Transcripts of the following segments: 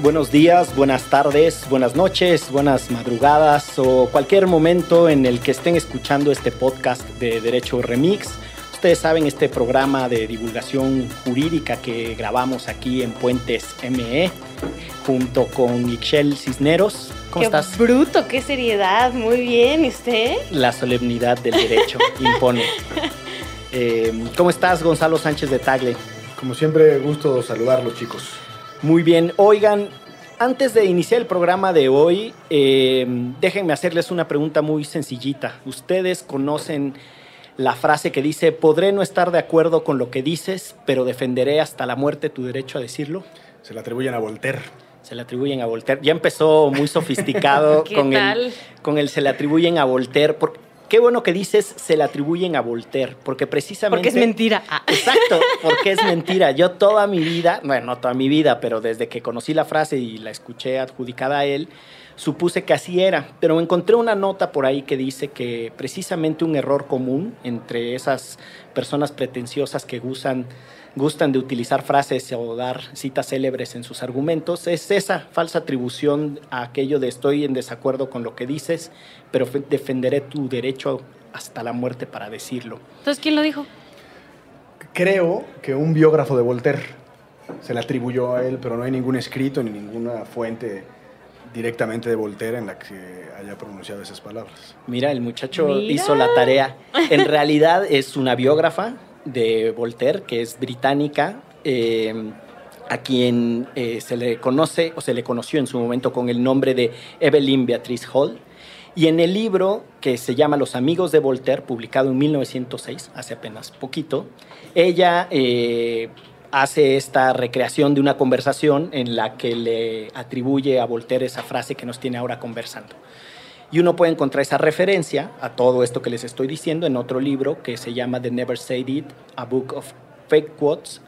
Buenos días, buenas tardes, buenas noches, buenas madrugadas o cualquier momento en el que estén escuchando este podcast de Derecho Remix. Ustedes saben este programa de divulgación jurídica que grabamos aquí en Puentes ME junto con Ixchel Cisneros. ¿Cómo qué estás? bruto, qué seriedad. Muy bien, ¿y usted? La solemnidad del derecho impone. Eh, ¿Cómo estás, Gonzalo Sánchez de Tagle? Como siempre, gusto saludarlos, chicos. Muy bien. Oigan, antes de iniciar el programa de hoy, eh, déjenme hacerles una pregunta muy sencillita. ¿Ustedes conocen la frase que dice, podré no estar de acuerdo con lo que dices, pero defenderé hasta la muerte tu derecho a decirlo? Se le atribuyen a Voltaire. Se le atribuyen a Voltaire. Ya empezó muy sofisticado ¿Qué con, tal? El, con el se le atribuyen a Voltaire. Por- qué bueno que dices se le atribuyen a Voltaire, porque precisamente... Porque es mentira. Ah. Exacto, porque es mentira. Yo toda mi vida, bueno, no toda mi vida, pero desde que conocí la frase y la escuché adjudicada a él, supuse que así era. Pero encontré una nota por ahí que dice que precisamente un error común entre esas personas pretenciosas que gustan, gustan de utilizar frases o dar citas célebres en sus argumentos es esa falsa atribución a aquello de estoy en desacuerdo con lo que dices, pero fe- defenderé tu derecho hasta la muerte para decirlo. Entonces, ¿quién lo dijo? Creo que un biógrafo de Voltaire se le atribuyó a él, pero no hay ningún escrito ni ninguna fuente directamente de Voltaire en la que haya pronunciado esas palabras. Mira, el muchacho Mira. hizo la tarea. En realidad es una biógrafa de Voltaire, que es británica, eh, a quien eh, se le conoce o se le conoció en su momento con el nombre de Evelyn Beatrice Hall. Y en el libro que se llama Los amigos de Voltaire, publicado en 1906, hace apenas poquito, ella eh, hace esta recreación de una conversación en la que le atribuye a Voltaire esa frase que nos tiene ahora conversando. Y uno puede encontrar esa referencia a todo esto que les estoy diciendo en otro libro que se llama The Never Said It, A Book of Fake Quotes,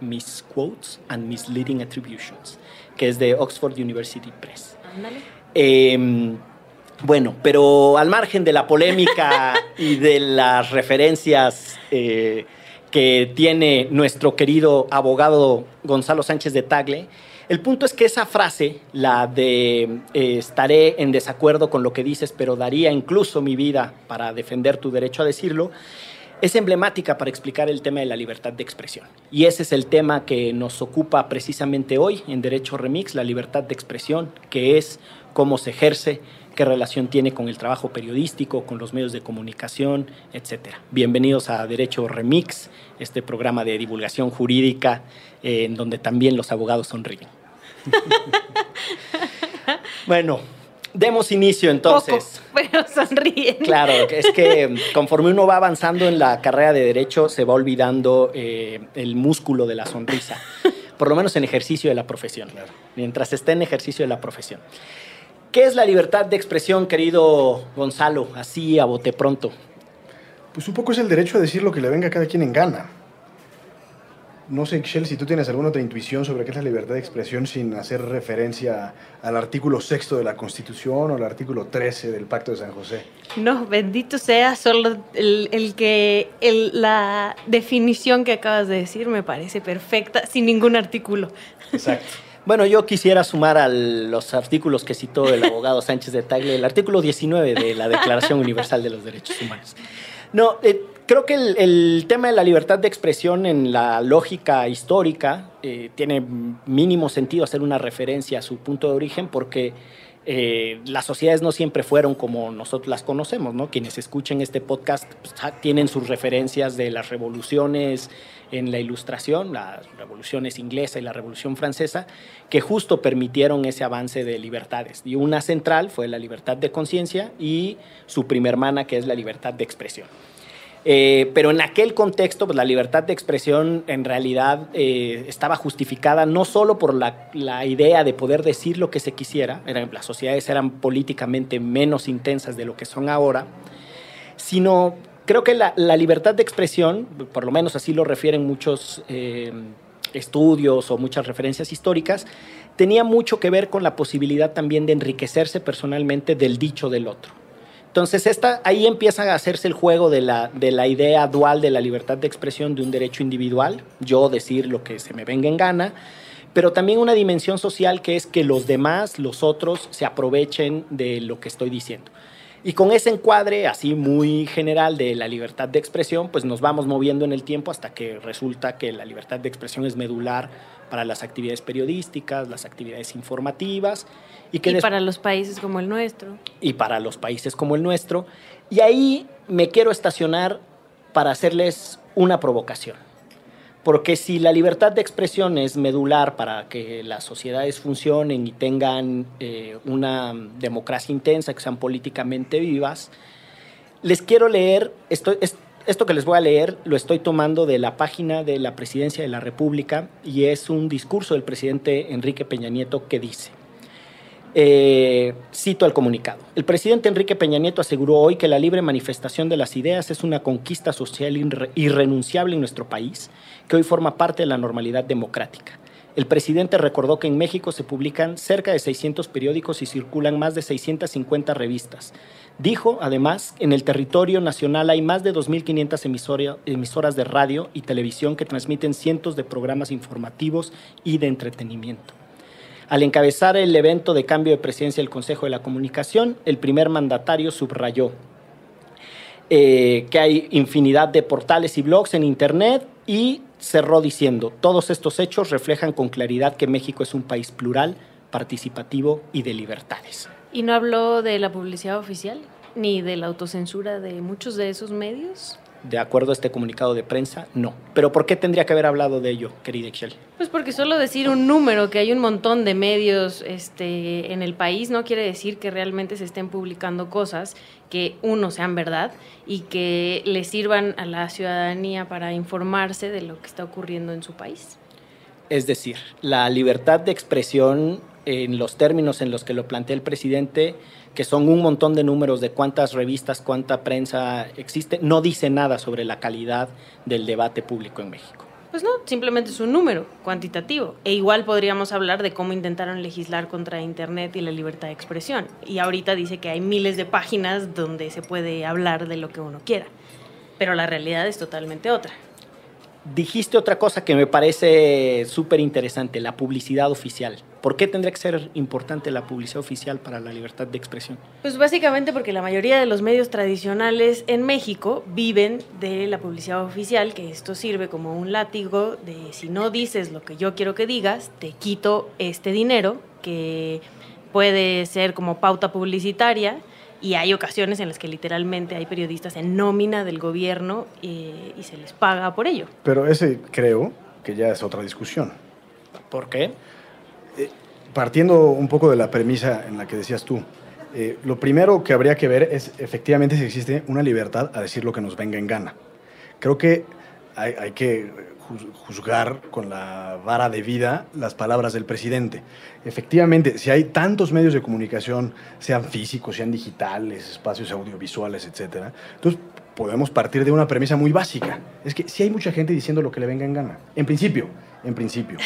Misquotes and Misleading Attributions, que es de Oxford University Press. Ándale. Eh, bueno, pero al margen de la polémica y de las referencias eh, que tiene nuestro querido abogado Gonzalo Sánchez de Tagle, el punto es que esa frase, la de eh, estaré en desacuerdo con lo que dices, pero daría incluso mi vida para defender tu derecho a decirlo, es emblemática para explicar el tema de la libertad de expresión. Y ese es el tema que nos ocupa precisamente hoy en Derecho Remix, la libertad de expresión, que es cómo se ejerce, qué relación tiene con el trabajo periodístico, con los medios de comunicación, etc. Bienvenidos a Derecho Remix, este programa de divulgación jurídica eh, en donde también los abogados sonríen. bueno, demos inicio entonces. Poco, pero sonríen. Claro, es que conforme uno va avanzando en la carrera de derecho, se va olvidando eh, el músculo de la sonrisa, por lo menos en ejercicio de la profesión, mientras esté en ejercicio de la profesión. ¿Qué es la libertad de expresión, querido Gonzalo? Así a bote pronto. Pues un poco es el derecho a decir lo que le venga a cada quien en gana. No sé, Shell, si tú tienes alguna otra intuición sobre qué es la libertad de expresión sin hacer referencia al artículo sexto de la Constitución o al artículo 13 del Pacto de San José. No, bendito sea solo el, el que el- la definición que acabas de decir me parece perfecta, sin ningún artículo. Exacto. Bueno, yo quisiera sumar a los artículos que citó el abogado Sánchez de Tagle, el artículo 19 de la Declaración Universal de los Derechos Humanos. No, eh, creo que el, el tema de la libertad de expresión en la lógica histórica eh, tiene mínimo sentido hacer una referencia a su punto de origen porque eh, las sociedades no siempre fueron como nosotros las conocemos, ¿no? Quienes escuchen este podcast pues, tienen sus referencias de las revoluciones en la ilustración, las revoluciones inglesa y la revolución francesa, que justo permitieron ese avance de libertades. Y una central fue la libertad de conciencia y su prima hermana, que es la libertad de expresión. Eh, pero en aquel contexto, pues, la libertad de expresión en realidad eh, estaba justificada no solo por la, la, idea de poder decir lo que se quisiera, eran, las sociedades eran políticamente menos intensas de lo que son ahora, sino creo que la, libertad de expresión, por lo menos así lo refieren muchos eh, estudios o muchas referencias históricas, tenía mucho que ver con la posibilidad también de enriquecerse personalmente del dicho del otro. Entonces, esta, ahí empieza a hacerse el juego de la, de la idea dual de la libertad de expresión de un derecho individual, yo decir lo que se me venga en gana, pero también una dimensión social que es que los demás, los otros, se aprovechen de lo que estoy diciendo. Y con ese encuadre así muy general de la libertad de expresión, pues nos vamos moviendo en el tiempo hasta que resulta que la libertad de expresión es medular para las actividades periodísticas, las actividades informativas. Y, que para los países como el nuestro. Y para los países como el nuestro. Y ahí me quiero estacionar para hacerles una provocación. Porque si la libertad de expresión es medular para que las sociedades funcionen y tengan eh, una democracia intensa, que sean políticamente vivas, les quiero leer, esto, esto que les voy a leer lo estoy tomando de la página de la Presidencia de la República y es un discurso del presidente Enrique Peña Nieto que dice, eh, cito el comunicado. El presidente Enrique Peña Nieto aseguró hoy que la libre manifestación de las ideas es una conquista social irrenunciable en nuestro país, que hoy forma parte de la normalidad democrática. El presidente recordó que en México se publican cerca de 600 periódicos y circulan más de 650 revistas. Dijo, además, en el territorio nacional hay más de 2.500 emisoras de radio y televisión que transmiten cientos de programas informativos y de entretenimiento. Al encabezar el evento de cambio de presidencia del Consejo de la Comunicación, el primer mandatario subrayó eh, que hay infinidad de portales y blogs en Internet y cerró diciendo, todos estos hechos reflejan con claridad que México es un país plural, participativo y de libertades. ¿Y no habló de la publicidad oficial? ¿Ni de la autocensura de muchos de esos medios? De acuerdo a este comunicado de prensa, no. Pero ¿por qué tendría que haber hablado de ello, querida Excel? Pues porque solo decir un número, que hay un montón de medios este, en el país, no quiere decir que realmente se estén publicando cosas que, uno, sean verdad y que le sirvan a la ciudadanía para informarse de lo que está ocurriendo en su país. Es decir, la libertad de expresión en los términos en los que lo plantea el presidente que son un montón de números de cuántas revistas, cuánta prensa existe, no dice nada sobre la calidad del debate público en México. Pues no, simplemente es un número cuantitativo. E igual podríamos hablar de cómo intentaron legislar contra Internet y la libertad de expresión. Y ahorita dice que hay miles de páginas donde se puede hablar de lo que uno quiera. Pero la realidad es totalmente otra dijiste otra cosa que me parece súper interesante, la publicidad oficial. ¿Por qué tendría que ser importante la publicidad oficial para la libertad de expresión? Pues básicamente porque la mayoría de los medios tradicionales en México viven de la publicidad oficial, que esto sirve como un látigo de si no dices lo que yo quiero que digas, te quito este dinero que puede ser como pauta publicitaria y hay ocasiones en las que literalmente hay periodistas en nómina del gobierno eh, y se les paga por ello. Pero ese creo que ya es otra discusión. ¿Por qué? Eh, partiendo un poco de la premisa en la que decías tú, eh, lo primero que habría que ver es efectivamente si existe una libertad a decir lo que nos venga en gana. Creo que hay, hay que juzgar con la vara de vida las palabras del presidente. Efectivamente, si hay tantos medios de comunicación, sean físicos, sean digitales, espacios audiovisuales, etc., entonces podemos partir de una premisa muy básica. Es que si hay mucha gente diciendo lo que le venga en gana. En principio, en principio.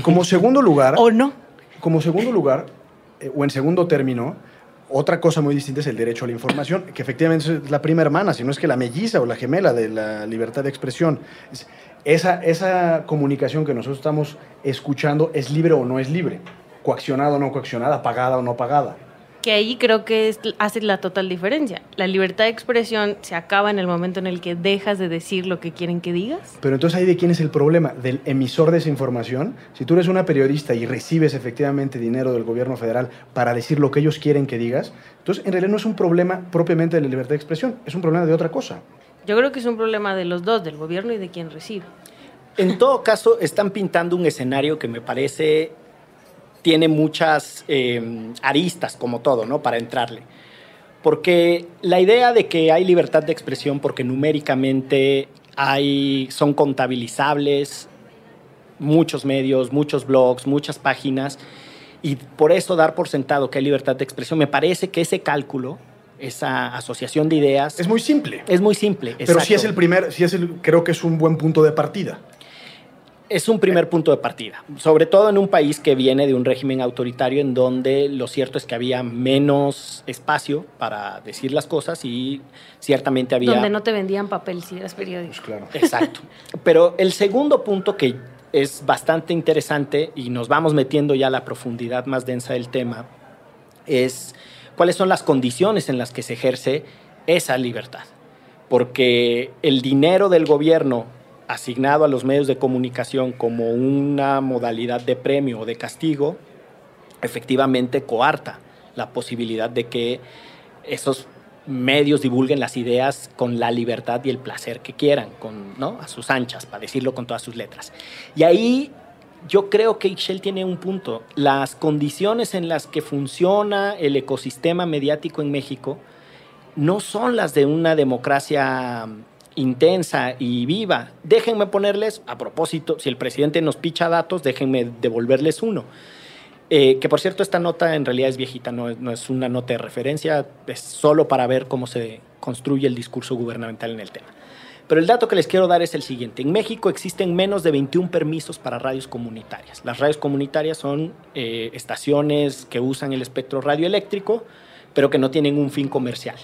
Como segundo lugar... ¿O no? Como segundo lugar, eh, o en segundo término, otra cosa muy distinta es el derecho a la información, que efectivamente es la prima hermana, si no es que la melliza o la gemela de la libertad de expresión. Esa, esa comunicación que nosotros estamos escuchando es libre o no es libre, coaccionada o no coaccionada, pagada o no pagada que ahí creo que hace la total diferencia. La libertad de expresión se acaba en el momento en el que dejas de decir lo que quieren que digas. Pero entonces ahí de quién es el problema, del emisor de esa información. Si tú eres una periodista y recibes efectivamente dinero del gobierno federal para decir lo que ellos quieren que digas, entonces en realidad no es un problema propiamente de la libertad de expresión, es un problema de otra cosa. Yo creo que es un problema de los dos, del gobierno y de quien recibe. En todo caso, están pintando un escenario que me parece tiene muchas em, aristas, como todo, ¿no? Para entrarle. Porque la idea de que hay libertad de expresión porque numéricamente hay, son contabilizables muchos medios, muchos blogs, muchas páginas, y por eso dar por sentado que hay libertad de expresión, me parece que ese cálculo esa asociación de ideas. Es muy simple. Es muy simple. Pero sí es el primer, sí es el, creo que es un buen punto de partida. Es un primer punto de partida, sobre todo en un país que viene de un régimen autoritario en donde lo cierto es que había menos espacio para decir las cosas y ciertamente había... Donde no te vendían papel si eras periódico. Pues claro. Exacto. Pero el segundo punto que es bastante interesante y nos vamos metiendo ya a la profundidad más densa del tema es cuáles son las condiciones en las que se ejerce esa libertad. Porque el dinero del gobierno asignado a los medios de comunicación como una modalidad de premio o de castigo, efectivamente coarta la posibilidad de que esos medios divulguen las ideas con la libertad y el placer que quieran, con, ¿no? a sus anchas, para decirlo con todas sus letras. Y ahí yo creo que Ixchel tiene un punto. Las condiciones en las que funciona el ecosistema mediático en México no son las de una democracia intensa y viva. Déjenme ponerles, a propósito, si el presidente nos picha datos, déjenme devolverles uno. Eh, que por cierto, esta nota en realidad es viejita, no, es una nota de referencia, es solo para ver cómo se construye el discurso gubernamental en el tema. Pero el dato que les quiero dar es el siguiente. En México existen menos de 21 permisos para radios comunitarias. Las radios comunitarias son eh, estaciones que usan el espectro radioeléctrico, pero que no tienen un fin comercial.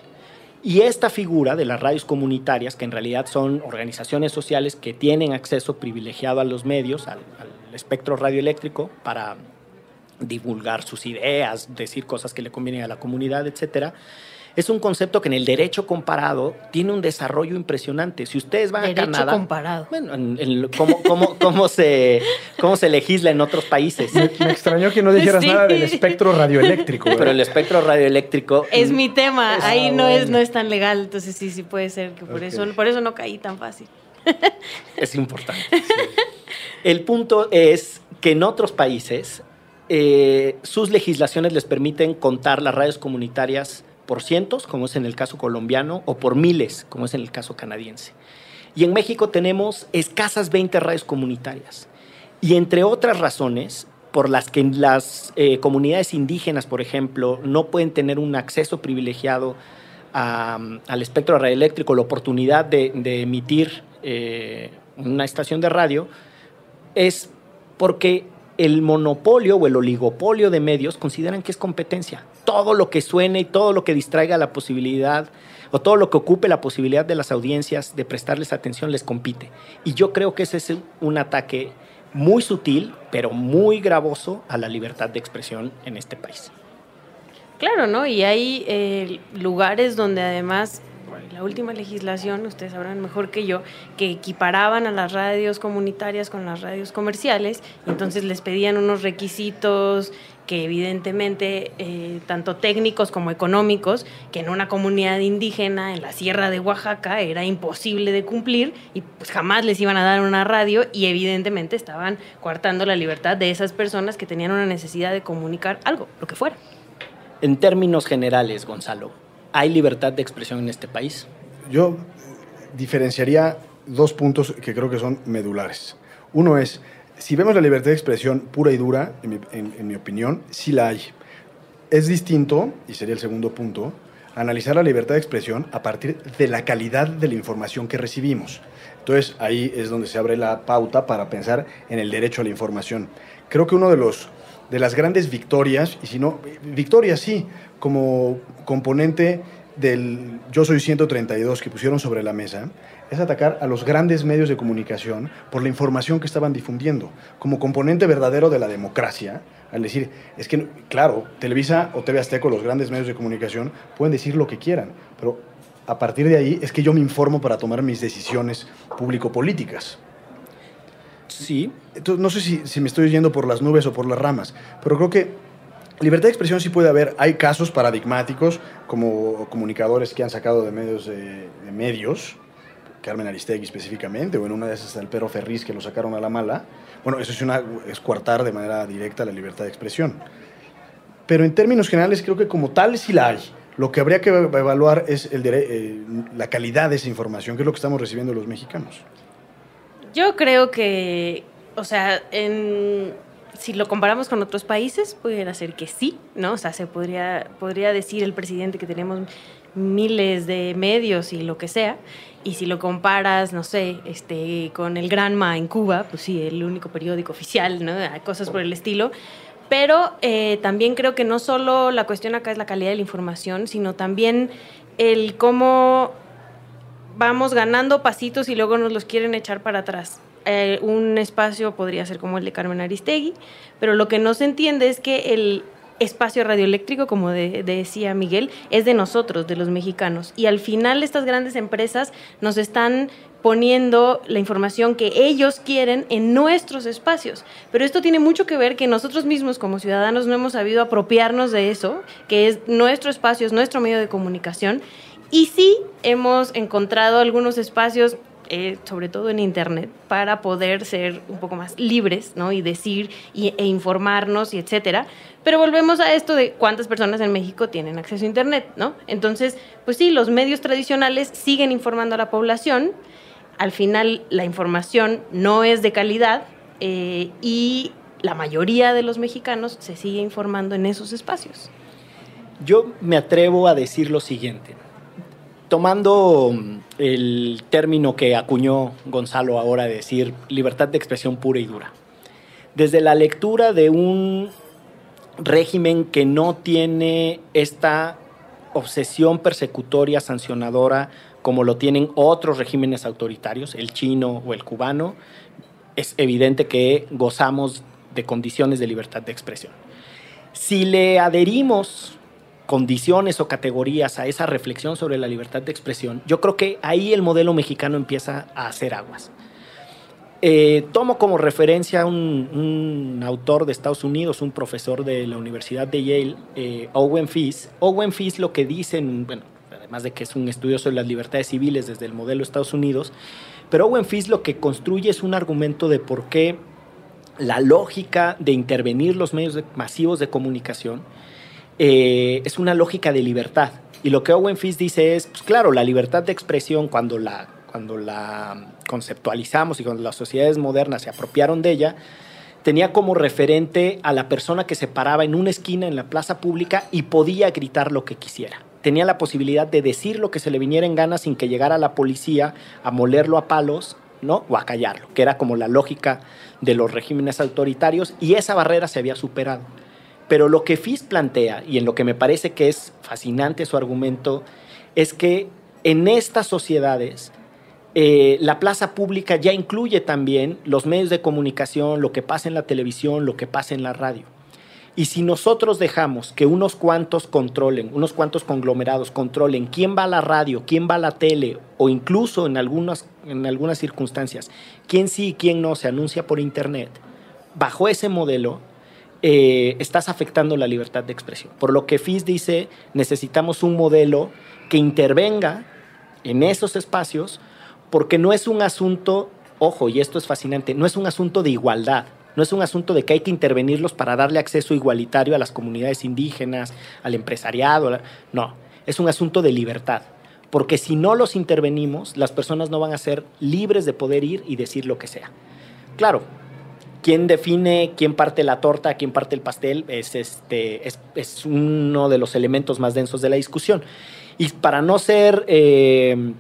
Y esta figura de las radios comunitarias, que en realidad son organizaciones sociales que tienen acceso privilegiado a los medios, al, espectro radioeléctrico, para divulgar sus ideas, decir cosas que le convienen a la comunidad, etcétera, es un concepto que en el derecho comparado tiene un desarrollo impresionante. Si ustedes van a Canadá... comparado. Bueno, cómo, se, cómo se legisla en otros países. Me, extrañó que no dijeras nada del espectro radioeléctrico. Pero el espectro radioeléctrico... Es mi tema. Ahí no, es, no es tan legal. Entonces sí, sí puede ser que por, eso, por eso no caí tan fácil. Es importante. El punto es que en otros países eh, sus legislaciones les permiten contar las radios comunitarias por cientos, como es en el caso colombiano, o por miles, como es en el caso canadiense. Y en México tenemos escasas 20 radios comunitarias. Y entre otras razones, por las que las eh, comunidades indígenas, por ejemplo, no pueden tener un acceso privilegiado al espectro radioeléctrico, la oportunidad de, emitir eh, una estación de radio, es porque el monopolio o el oligopolio de medios consideran que es competencia. Todo lo que suene y todo lo que distraiga la posibilidad o todo lo que ocupe la posibilidad de las audiencias de prestarles atención les compite. Y yo creo que ese es un ataque muy sutil, pero muy gravoso a la libertad de expresión en este país. Claro, ¿no? Y hay eh, lugares donde además la última legislación, ustedes sabrán mejor que yo, que equiparaban a las radios comunitarias con las radios comerciales, y entonces les pedían unos requisitos que evidentemente, eh, tanto técnicos como económicos, que en una comunidad indígena en la sierra de Oaxaca era imposible de cumplir y pues jamás les iban a dar una radio y evidentemente estaban coartando la libertad de esas personas que tenían una necesidad de comunicar algo, lo que fuera. En términos generales, Gonzalo, ¿Hay libertad de expresión en este país? Yo diferenciaría dos puntos que creo que son medulares. Uno es, si vemos la libertad de expresión pura y dura, en mi, opinión, sí la hay. Es distinto, y sería el segundo punto, analizar la libertad de expresión a partir de la calidad de la información que recibimos. Entonces ahí es donde se abre la pauta para pensar en el derecho a la información. Creo que uno de los de las grandes victorias, y si no, victorias sí, como componente del Yo Soy 132 que pusieron sobre la mesa, es atacar a los grandes medios de comunicación por la información que estaban difundiendo, como componente verdadero de la democracia, al decir, es que, claro, Televisa o TV Azteca, los grandes medios de comunicación, pueden decir lo que quieran, pero a partir de ahí es que yo me informo para tomar mis decisiones público-políticas. Sí. Entonces, no sé si, si, me estoy yendo por las nubes o por las ramas, pero creo que libertad de expresión sí puede haber. Hay casos paradigmáticos, como comunicadores que han sacado de medios, de, medios, Carmen Aristegui específicamente, o en una de esas el Perro Ferriz que lo sacaron a la mala. Bueno, eso es, una, es coartar de manera directa la libertad de expresión. Pero en términos generales creo que como tal sí la hay. Lo que habría que evaluar es el, eh, la calidad de esa información, que es lo que estamos recibiendo los mexicanos. Yo creo que, o sea, si lo comparamos con otros países, pudiera ser que sí, ¿no? O sea, se podría, podría decir el presidente que tenemos miles de medios y lo que sea. Y si lo comparas, no sé, este, con el Granma en Cuba, pues sí, el único periódico oficial, ¿no? Cosas por el estilo. Pero eh, también creo que no solo la cuestión acá es la calidad de la información, sino también el cómo vamos ganando pasitos y luego nos los quieren echar para atrás. Eh, un espacio podría ser como el de Carmen Aristegui, pero lo que no se entiende es que el espacio radioeléctrico, como decía Miguel, es de nosotros, de los mexicanos. Y al final estas grandes empresas nos están poniendo la información que ellos quieren en nuestros espacios. Pero esto tiene mucho que ver que nosotros mismos como ciudadanos no hemos sabido apropiarnos de eso, que es nuestro espacio, es nuestro medio de comunicación. Y sí hemos encontrado algunos espacios eh, sobre todo en Internet, para poder ser un poco más libres, ¿no? Y decir y, e informarnos y etcétera. Pero volvemos a esto de cuántas personas en México tienen acceso a Internet, ¿no? Entonces, pues sí, los medios tradicionales siguen informando a la población. Al final, la información no es de calidad eh, y la mayoría de los mexicanos se sigue informando en esos espacios. Yo me atrevo a decir lo siguiente tomando mm, el término que acuñó Gonzalo ahora de decir libertad de expresión pura y dura. Desde la lectura de un régimen que no tiene esta obsesión persecutoria, sancionadora, como lo tienen otros regímenes autoritarios, el chino o el cubano, es evidente que gozamos de condiciones de libertad de expresión. Si le adherimos condiciones o categorías a esa reflexión sobre la libertad de expresión, yo creo que ahí el modelo mexicano empieza a hacer aguas. Eh, tomo como referencia un, un, autor de Estados Unidos, un profesor de la Universidad de Yale, eh, Owen Fish. Owen Fish lo que dicen, bueno, además de que es un estudioso de las libertades civiles desde el modelo de Estados Unidos, pero Owen Fish lo que construye es un argumento de por qué la lógica de intervenir los medios masivos de comunicación eh, es una lógica de libertad. Y lo que Owen Fish dice es, pues claro, la libertad de expresión cuando la, cuando la conceptualizamos y cuando las sociedades modernas se apropiaron de ella, tenía como referente a la persona que se paraba en una esquina en la plaza pública y podía gritar lo que quisiera. Tenía la posibilidad de decir lo que se le viniera en gana sin que llegara la policía a molerlo a palos, ¿no? O a callarlo, que era como la lógica de los regímenes autoritarios y esa barrera se había superado. Pero lo que Fis plantea, y en lo que me parece que es fascinante su argumento, es que en estas sociedades eh, la plaza pública ya incluye también los medios de comunicación, lo que pasa en la televisión, lo que pasa en la radio. Y si nosotros dejamos que unos cuantos controlen, unos cuantos conglomerados controlen quién va a la radio, quién va a la tele, o incluso en algunas, en algunas circunstancias, quién sí y quién no se anuncia por Internet, bajo ese modelo, eh, estás afectando la libertad de expresión. Por lo que FIS dice, necesitamos un modelo que intervenga en esos espacios, porque no es un asunto, ojo, y esto es fascinante, no es un asunto de igualdad, no es un asunto de que hay que intervenirlos para darle acceso igualitario a las comunidades indígenas, al empresariado, no, es un asunto de libertad. Porque si no los intervenimos, las personas no van a ser libres de poder ir y decir lo que sea. Claro, quién define quién parte la torta, quién parte el pastel, es, este, es, uno de los elementos más densos de la discusión. Y para no ser eh,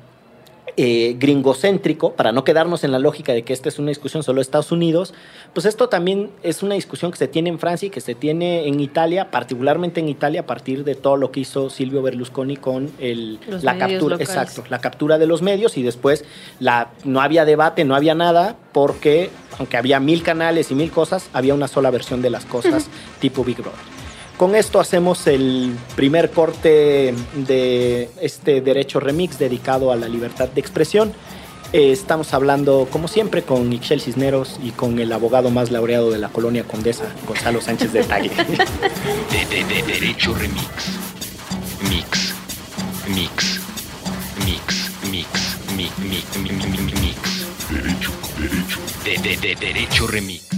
eh, gringocéntrico, para no quedarnos en la lógica de que esta es una discusión solo de Estados Unidos, pues esto también es una discusión que se tiene en Francia y que se tiene en Italia, particularmente en Italia a partir de todo lo que hizo Silvio Berlusconi con el, la captura, exacto, la captura de los medios y después la, no había debate, no había nada, porque aunque había mil canales y mil cosas, había una sola versión de las cosas tipo Big Brother. Con esto hacemos el primer corte de este derecho remix dedicado a la libertad de expresión. Estamos hablando, como siempre, con Ixchel Cisneros y con el abogado más laureado de la colonia condesa, Gonzalo Sánchez de Tagle. de, de, de, derecho remix. Mix. Mix. Mix. Mix. Mix. Mix. Mix. Derecho. Derecho. De, de, de, derecho remix.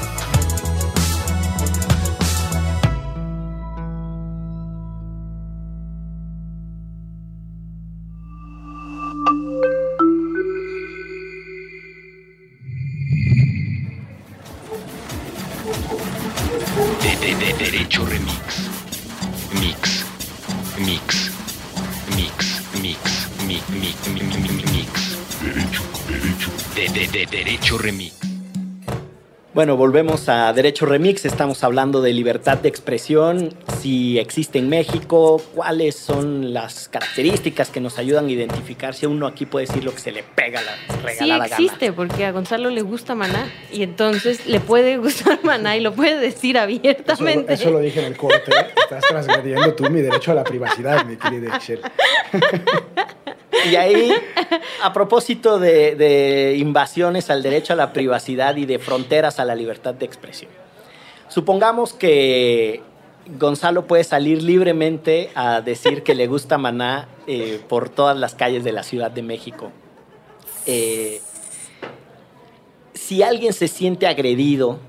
Bueno, volvemos a Derecho Remix. Estamos hablando de libertad de expresión, si existe en México, cuáles son las características que nos ayudan a identificar si uno aquí puede decir lo que se le pega la Sí regalada existe, gana. porque a Gonzalo le gusta Maná y entonces le puede gustar Maná y lo puede decir Eso, abiertamente. eso lo dije en el corte. Estás transgrediendo tú mi derecho a la privacidad, mi querida Excel. Y ahí, a propósito de, invasiones al derecho a la privacidad y de fronteras a la libertad de expresión. Supongamos que Gonzalo puede salir libremente a decir que le gusta Maná eh, por todas las calles de la Ciudad de México. Eh, si alguien se siente agredido,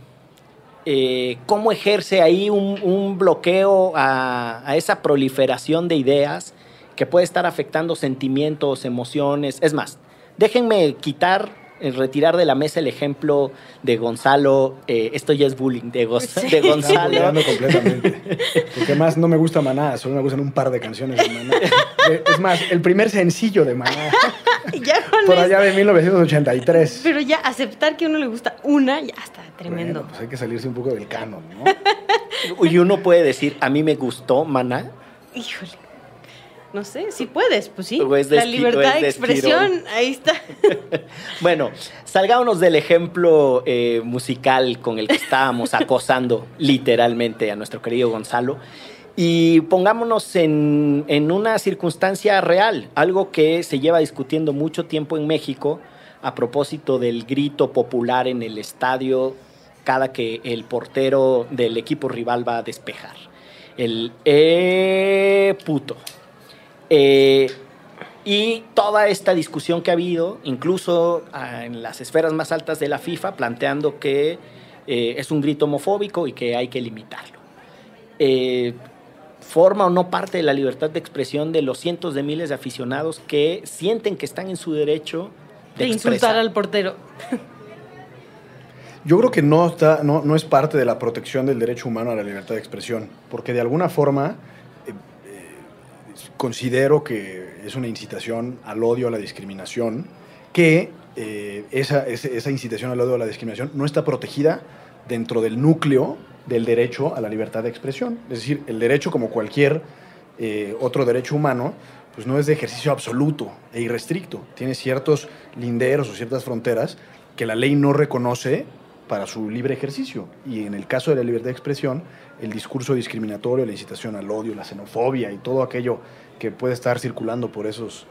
eh, ¿cómo ejerce ahí un, bloqueo a esa proliferación de ideas que puede estar afectando sentimientos, emociones? Es más, déjenme quitar, eh, retirar de la mesa el ejemplo de Gonzalo. eh, esto ya es bullying, de, Gos- Sí. de Gonzalo. completamente. Porque más no me gusta Maná, solo me gustan un par de canciones de Maná. Eh, Es más, el primer sencillo de Maná, ya con por allá de 1983. Pero ya aceptar que a uno le gusta una, ya está tremendo. Bueno, pues hay que salirse un poco del canon, ¿no? Y uno puede decir, a mí me gustó Maná. Híjole. No sé, si puedes, pues sí. O es de La libertad de expresión, ahí está. Bueno, salgámonos del ejemplo eh, musical con el que estábamos acosando literalmente a nuestro querido Gonzalo y pongámonos en, en una circunstancia real, algo que se lleva discutiendo mucho tiempo en México a propósito del grito popular en el estadio cada que el portero del equipo rival va a despejar. El eh, puto. Eh, y toda esta discusión que ha habido, incluso ah, en las esferas más altas de la FIFA, planteando que eh, es un grito homofóbico y que hay que limitarlo. Eh, ¿Forma o no parte de la libertad de expresión de los cientos de miles de aficionados que sienten que están en su derecho de, De insultar al portero. Yo creo que no, está, no, no es parte de la protección del derecho humano a la libertad de expresión, porque de alguna forma considero que es una incitación al odio, a la discriminación, que eh, esa, esa incitación al odio, a la discriminación no está protegida dentro del núcleo del derecho a la libertad de expresión. Es decir, el derecho, como cualquier eh, otro derecho humano, pues no es de ejercicio absoluto e irrestricto. Tiene ciertos linderos o ciertas fronteras que la ley no reconoce para su libre ejercicio. Y en el caso de la libertad de expresión, el discurso discriminatorio, la incitación al odio, la xenofobia y todo aquello que puede estar circulando por esos,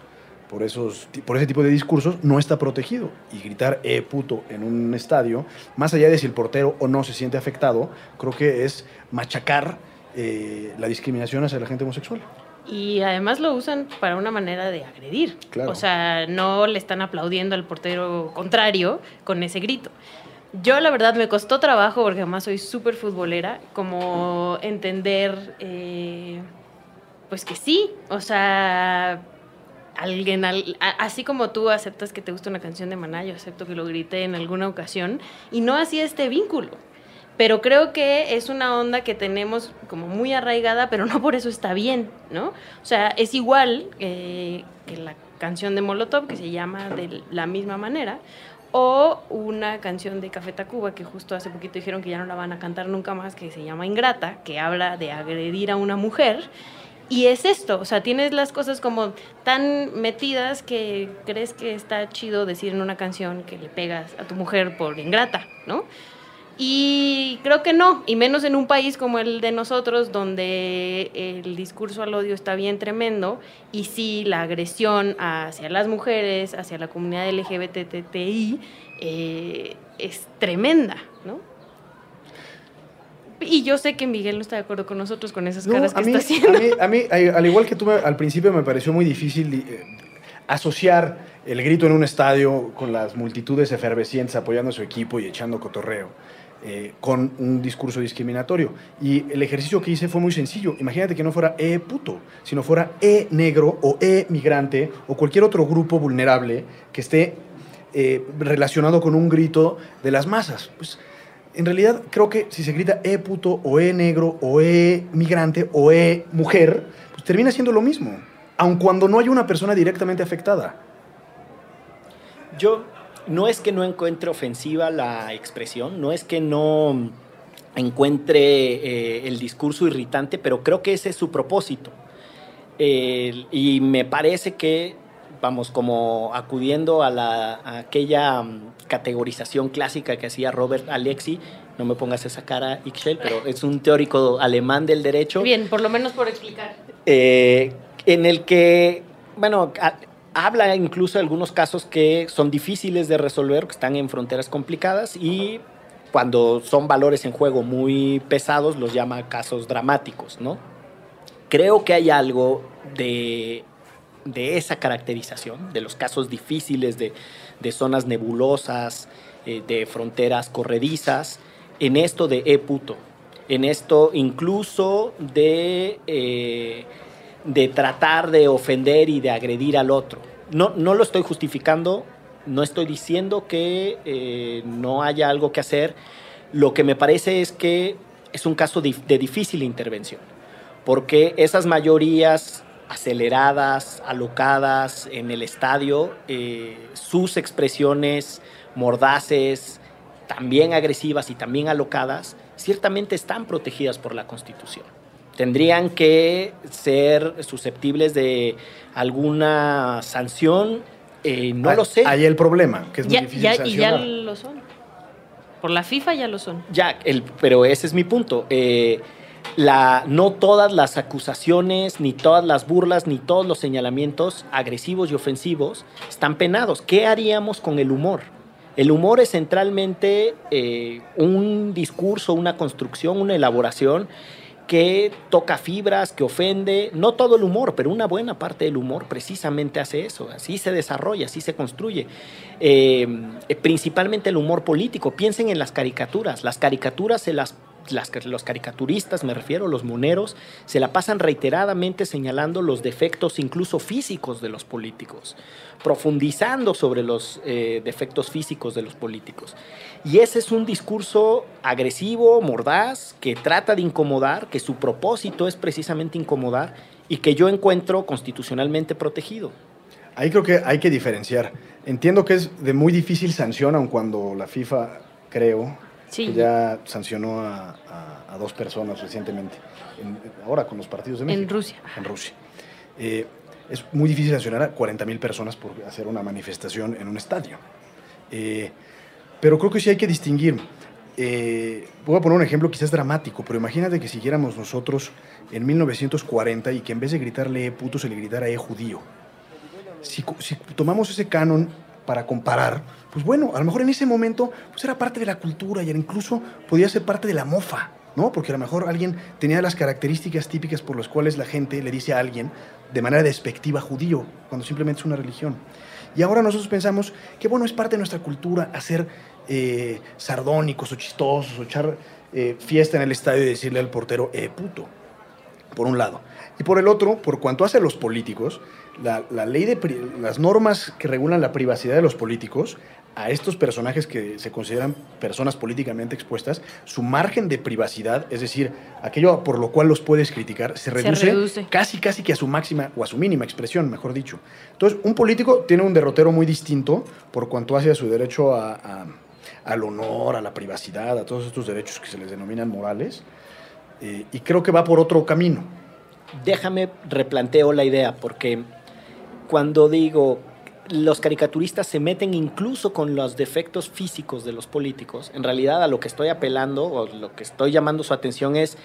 por, esos, por ese tipo de discursos no está protegido. Y gritar eh puto en un estadio, más allá de si el portero o no se siente afectado, creo que es machacar eh, la discriminación hacia la gente homosexual. Y además lo usan para una manera de agredir. Claro. O sea, no le están aplaudiendo al portero contrario con ese grito. Yo la verdad me costó trabajo, porque además soy súper futbolera, como entender, eh, pues que sí, o sea, alguien, así como tú aceptas que te gusta una canción de Maná, yo acepto que lo grité en alguna ocasión, y no hacía este vínculo. Pero creo que es una onda que tenemos como muy arraigada, pero no por eso está bien, ¿no? O sea, es igual eh, que la canción de Molotov, que se llama de la misma manera, o una canción de Café Tacuba, que justo hace poquito dijeron que ya no la van a cantar nunca más, que se llama Ingrata, que habla de agredir a una mujer. Y es esto, o sea, tienes las cosas como tan metidas que crees que está chido decir en una canción que le pegas a tu mujer por ingrata, ¿no? Y creo que no, y menos en un país como el de nosotros, donde el discurso al odio está bien tremendo, y sí, la agresión hacia las mujeres, hacia la comunidad LGBTTI, eh, es tremenda, ¿no? Y yo sé que Miguel no está de acuerdo con nosotros con esas No, caras que mí, está haciendo. a mí, a mí, ay, al igual que tú, al principio me pareció muy difícil eh, asociar el grito en un estadio con las multitudes efervescientes apoyando a su equipo y echando cotorreo eh, con un discurso discriminatorio. Y el ejercicio que hice fue muy sencillo. Imagínate que no fuera E puto, sino fuera E negro o E migrante o cualquier otro grupo vulnerable que esté eh, relacionado con un grito de las masas. Pues en realidad creo que si se grita E puto o E negro o E migrante o E mujer, pues termina siendo lo mismo, aun cuando no hay una persona directamente afectada. Yo no es que no encuentre ofensiva la expresión, no es que no encuentre eh, el discurso irritante, pero creo que ese es su propósito. El- y me parece que, vamos, como acudiendo a, la, a aquella mm, categorización clásica que hacía Robert Alexi, no me pongas esa cara, Ixchel, pero es un teórico alemán del derecho Bien, por lo menos por explicar. eh, en el que, bueno, a- habla incluso de algunos casos que son difíciles de resolver, que están en fronteras complicadas y cuando son valores en juego muy pesados los llama casos dramáticos, ¿no? Creo que hay algo de, de esa caracterización, de los casos difíciles, de, de zonas nebulosas, eh, de fronteras corredizas, en esto de e puto, en esto incluso de, eh, de tratar de ofender y de agredir al otro. No, no lo estoy justificando, no estoy diciendo que eh, no haya algo que hacer, lo que me parece es que es un caso de difícil intervención porque esas mayorías aceleradas, alocadas en el estadio, eh, sus expresiones mordaces, también agresivas y también alocadas, ciertamente están protegidas por la Constitución. Tendrían que ser susceptibles de alguna sanción, eh, no Ah, lo sé. Ahí el problema, que es muy difícil ya- y ya lo son. Por la FIFA ya lo son. Ya, el, pero ese es mi punto. Eh, la, no todas las acusaciones, ni todas las burlas, ni todos los señalamientos agresivos y ofensivos están penados. ¿Qué haríamos con el humor? El humor es centralmente eh, un discurso, una construcción, una elaboración que toca fibras, que ofende, no todo el humor, pero una buena parte del humor precisamente hace eso, así se desarrolla, así se construye. Eh, eh, principalmente el humor político, piensen en las caricaturas, las caricaturas se las, las los caricaturistas, me refiero, los moneros, se la pasan reiteradamente señalando los defectos incluso físicos de los políticos, profundizando sobre los eh, defectos físicos de los políticos. Y ese es un discurso agresivo, mordaz, que trata de incomodar, que su propósito es precisamente incomodar y que yo encuentro constitucionalmente protegido. Ahí creo que hay que diferenciar. Entiendo que es de muy difícil sanción, aun cuando la FIFA, creo, Sí. que ya sancionó a, a- a dos personas recientemente, en- ahora con los partidos de México. En Rusia. En Rusia. Eh, es muy difícil sancionar a 40 mil personas por hacer una manifestación en un estadio. Eh, pero creo que sí hay que distinguir. eh, voy a poner un ejemplo quizás dramático, pero imagínate que siguiéramos nosotros en 1940 y que en vez de gritarle e puto se le gritara e judío. Si, si tomamos ese canon para comparar, pues bueno, a lo mejor en ese momento pues era parte de la cultura y incluso podía ser parte de la mofa, ¿no? Porque a lo mejor alguien tenía las características típicas por las cuales la gente le dice a alguien de manera despectiva judío, cuando simplemente es una religión. Y ahora nosotros pensamos que, bueno, es parte de nuestra cultura hacer eh, sardónicos o chistosos o echar eh, fiesta en el estadio y decirle al portero, eh, puto, por un lado. Y por el otro, por cuanto hace los políticos, la, la ley de las normas que regulan la privacidad de los políticos a estos personajes que se consideran personas políticamente expuestas, su margen de privacidad, es decir, aquello por lo cual los puedes criticar, se reduce, casi casi que a su máxima o a su mínima expresión, mejor dicho. Entonces, un político tiene un derrotero muy distinto por cuanto hace a su derecho a, al honor, a la privacidad, a todos estos derechos que se les denominan morales, eh, y creo que va por otro camino. Déjame replanteo la idea, porque cuando digo los caricaturistas se meten incluso con los defectos físicos de los políticos. En realidad a lo que estoy apelando o lo que estoy llamando su atención es,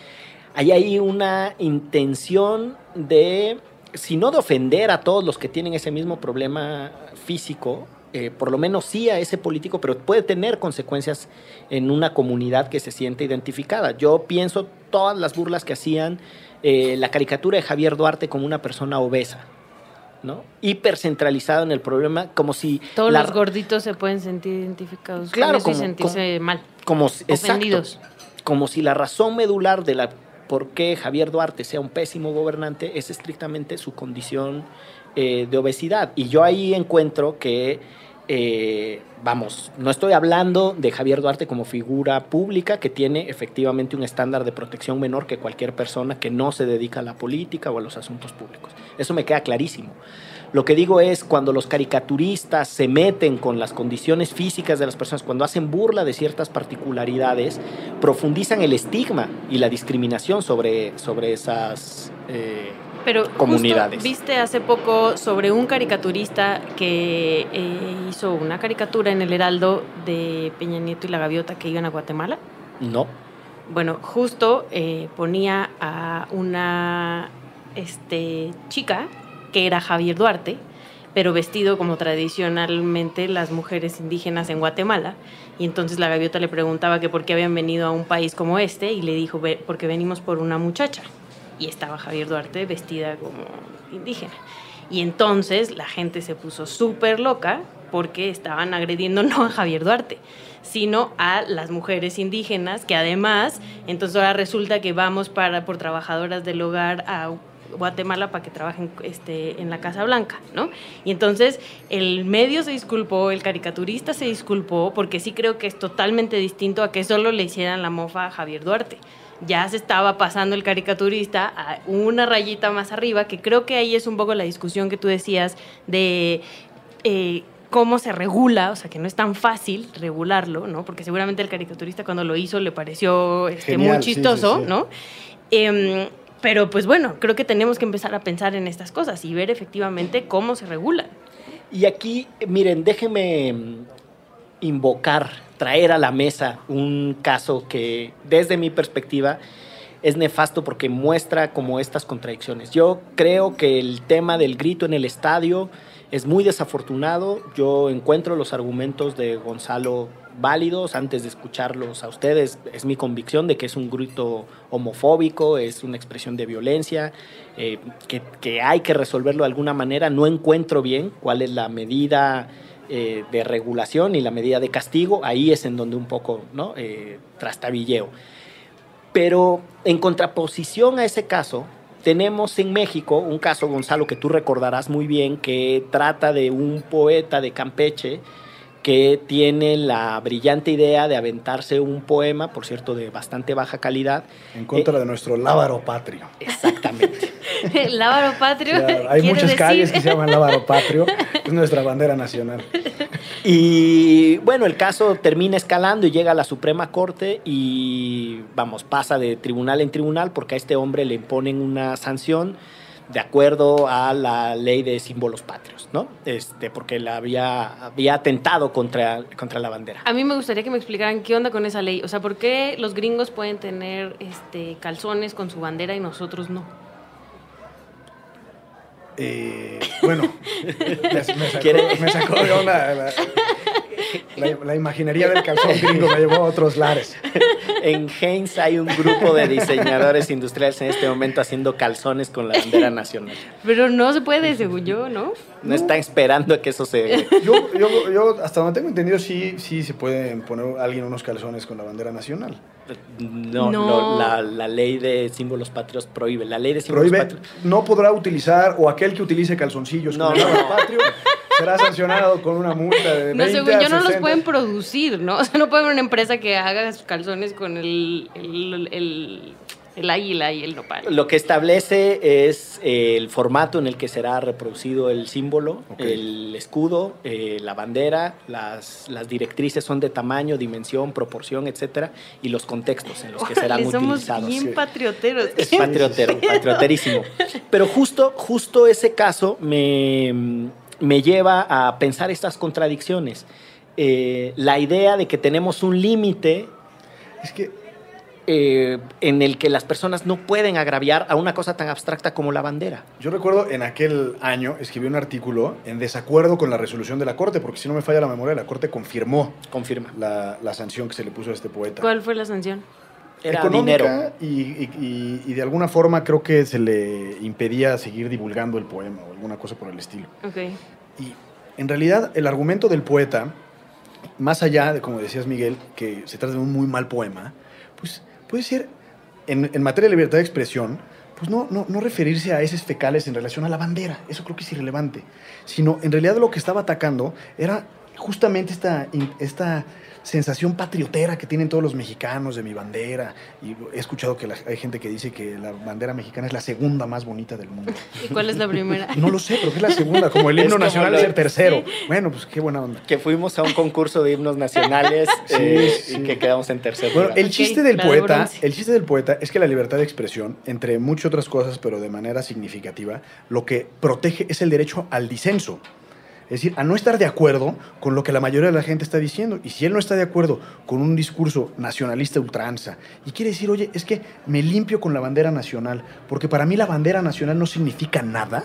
hay ahí una intención de, si no de ofender a todos los que tienen ese mismo problema físico, eh, por lo menos sí a ese político, pero puede tener consecuencias en una comunidad que se siente identificada. Yo pienso todas las burlas que hacían eh, la caricatura de Javier Duarte como una persona obesa ¿no? Hipercentralizado en el problema, como si... Todos los gorditos se pueden sentir identificados claro, como, y sentirse mal, como, ofendidos. como si la razón medular de la por qué Javier Duarte sea un pésimo gobernante es estrictamente su condición eh, de obesidad. Y yo ahí encuentro que eh, vamos, no estoy hablando de Javier Duarte como figura pública que tiene efectivamente un estándar de protección menor que cualquier persona que no se dedica a la política o a los asuntos públicos. Eso me queda clarísimo. Lo que digo es cuando los caricaturistas se meten con las condiciones físicas de las personas, cuando hacen burla de ciertas particularidades, profundizan el estigma y la discriminación sobre, sobre esas eh, pero comunidades. viste hace poco sobre un caricaturista que eh, hizo una caricatura en el Heraldo de Peña Nieto y la Gaviota que iban a Guatemala. No. Bueno, justo eh, ponía a una este, chica que era Javier Duarte, pero vestido como tradicionalmente las mujeres indígenas en Guatemala. Y entonces la gaviota le preguntaba que por qué habían venido a un país como este y le dijo, porque venimos por una muchacha y estaba Javier Duarte vestida como indígena. Y entonces la gente se puso súper loca porque estaban agrediendo no a Javier Duarte, sino a las mujeres indígenas, que además, entonces ahora resulta que vamos para, por trabajadoras del hogar a Guatemala para que trabajen este, en la Casa Blanca, ¿no? Y entonces el medio se disculpó, el caricaturista se disculpó, porque sí creo que es totalmente distinto a que solo le hicieran la mofa a Javier Duarte ya se estaba pasando el caricaturista a una rayita más arriba, que creo que ahí es un poco la discusión que tú decías de... Eh, cómo se regula, o sea, que no es tan fácil regularlo, ¿no? Porque seguramente el caricaturista cuando lo hizo le pareció este, muy chistoso, ¿no? Em, pero pues bueno, creo que tenemos que empezar a pensar en estas cosas y ver efectivamente cómo se regulan. Y aquí, miren, déjenme invocar, traer a la mesa un caso que desde mi perspectiva es nefasto porque muestra como estas contradicciones. Yo creo que el tema del grito en el estadio es muy desafortunado. Yo encuentro los argumentos de Gonzalo válidos antes de escucharlos a ustedes. Es mi convicción de que es un grito homofóbico, es una expresión de violencia, eh, que, que hay que resolverlo de alguna manera. No encuentro bien cuál es la medida eh, de regulación y la medida de castigo, ahí es en donde un poco ¿no? Eh, trastabilleo. Pero en contraposición a ese caso, tenemos en México un caso, Gonzalo, que tú recordarás muy bien, que trata de un poeta de Campeche que tiene la brillante idea de aventarse un poema, por cierto, de bastante baja calidad. En contra de nuestro lábaro patrio. Exactamente. lábaro patrio. hay muchas calles que se llaman lábaro patrio, es nuestra bandera nacional. Y bueno, el caso termina escalando y llega a la Suprema Corte y vamos, pasa de tribunal en tribunal porque a este hombre le imponen una sanción de acuerdo a la ley de símbolos patrios, ¿no? Este, porque la había, había atentado contra, contra la bandera. A mí me gustaría que me explicaran qué onda con esa ley. O sea, ¿por qué los gringos pueden tener este, calzones con su bandera y nosotros no? Eh, bueno, me, sacó, me sacó de onda la, la, la, imaginería del calzón gringo me llevó a otros lares. En Heinz hay un grupo de diseñadores industriales en este momento haciendo calzones con la bandera nacional. Pero no se puede, según yo, ¿no? No están esperando a que eso se... Yo, yo, yo hasta donde tengo entendido, sí, sí se pueden poner alguien unos calzones con la bandera nacional. No, no. la, la, ley de símbolos patrios prohíbe. La ley de símbolos prohíbe, patrios... No podrá utilizar, o aquel que utilice calzoncillos no, con no, el patrio será sancionado con una multa de 20 No, según yo, no 60. los pueden producir, ¿no? O sea, no puede haber una empresa que haga sus calzones con el, el, el, el águila y el nopal. Lo que establece es eh, el formato en el que será reproducido el símbolo, Okay. el escudo, eh, la bandera, las, las directrices son de tamaño, dimensión, proporción, etcétera, y los contextos en los que serán Órale, somos utilizados. bien sí. patrioteros. Es patriotero, patrioterísimo. Pero justo, justo ese caso me, me lleva a pensar estas contradicciones. Eh, la idea de que tenemos un límite Es que eh, en el que las personas no pueden agraviar a una cosa tan abstracta como la bandera. yo recuerdo en aquel año escribí un artículo en desacuerdo con la resolución de la Corte, porque si no me falla la memoria, la Corte confirmó Confirma. la, la sanción que se le puso a este poeta. ¿Cuál fue la sanción? Era económica dinero. Y, y- y- y de alguna forma creo que se le impedía seguir divulgando el poema o alguna cosa por el estilo. Ok. Y en realidad el argumento del poeta, más allá de, como decías Miguel, que se trata de un muy mal poema, pues puede ser, en, en materia de libertad de expresión, pues no, no, no referirse a esos fecales en relación a la bandera, eso creo que es irrelevante, sino en realidad lo que estaba atacando era justamente esta, esta sensación patriotera que tienen todos los mexicanos de mi bandera. Y he escuchado que la- hay gente que dice que la bandera mexicana es la segunda más bonita del mundo. ¿Y cuál es la primera? No lo sé, pero que es la segunda, como el himno nacional es el tercero. Bueno, pues qué buena onda. Que fuimos a un concurso de himnos nacionales Sí, eh, sí. y que quedamos en tercer Bueno, el chiste del de poeta, el chiste del poeta es que la libertad de expresión, entre muchas otras cosas, pero de manera significativa, lo que protege es el derecho al disenso. Es decir, a no estar de acuerdo con lo que la mayoría de la gente está diciendo. Y si él no está de acuerdo con un discurso nacionalista ultranza y quiere decir, oye, es que me limpio con la bandera nacional, porque para mí la bandera nacional no significa nada,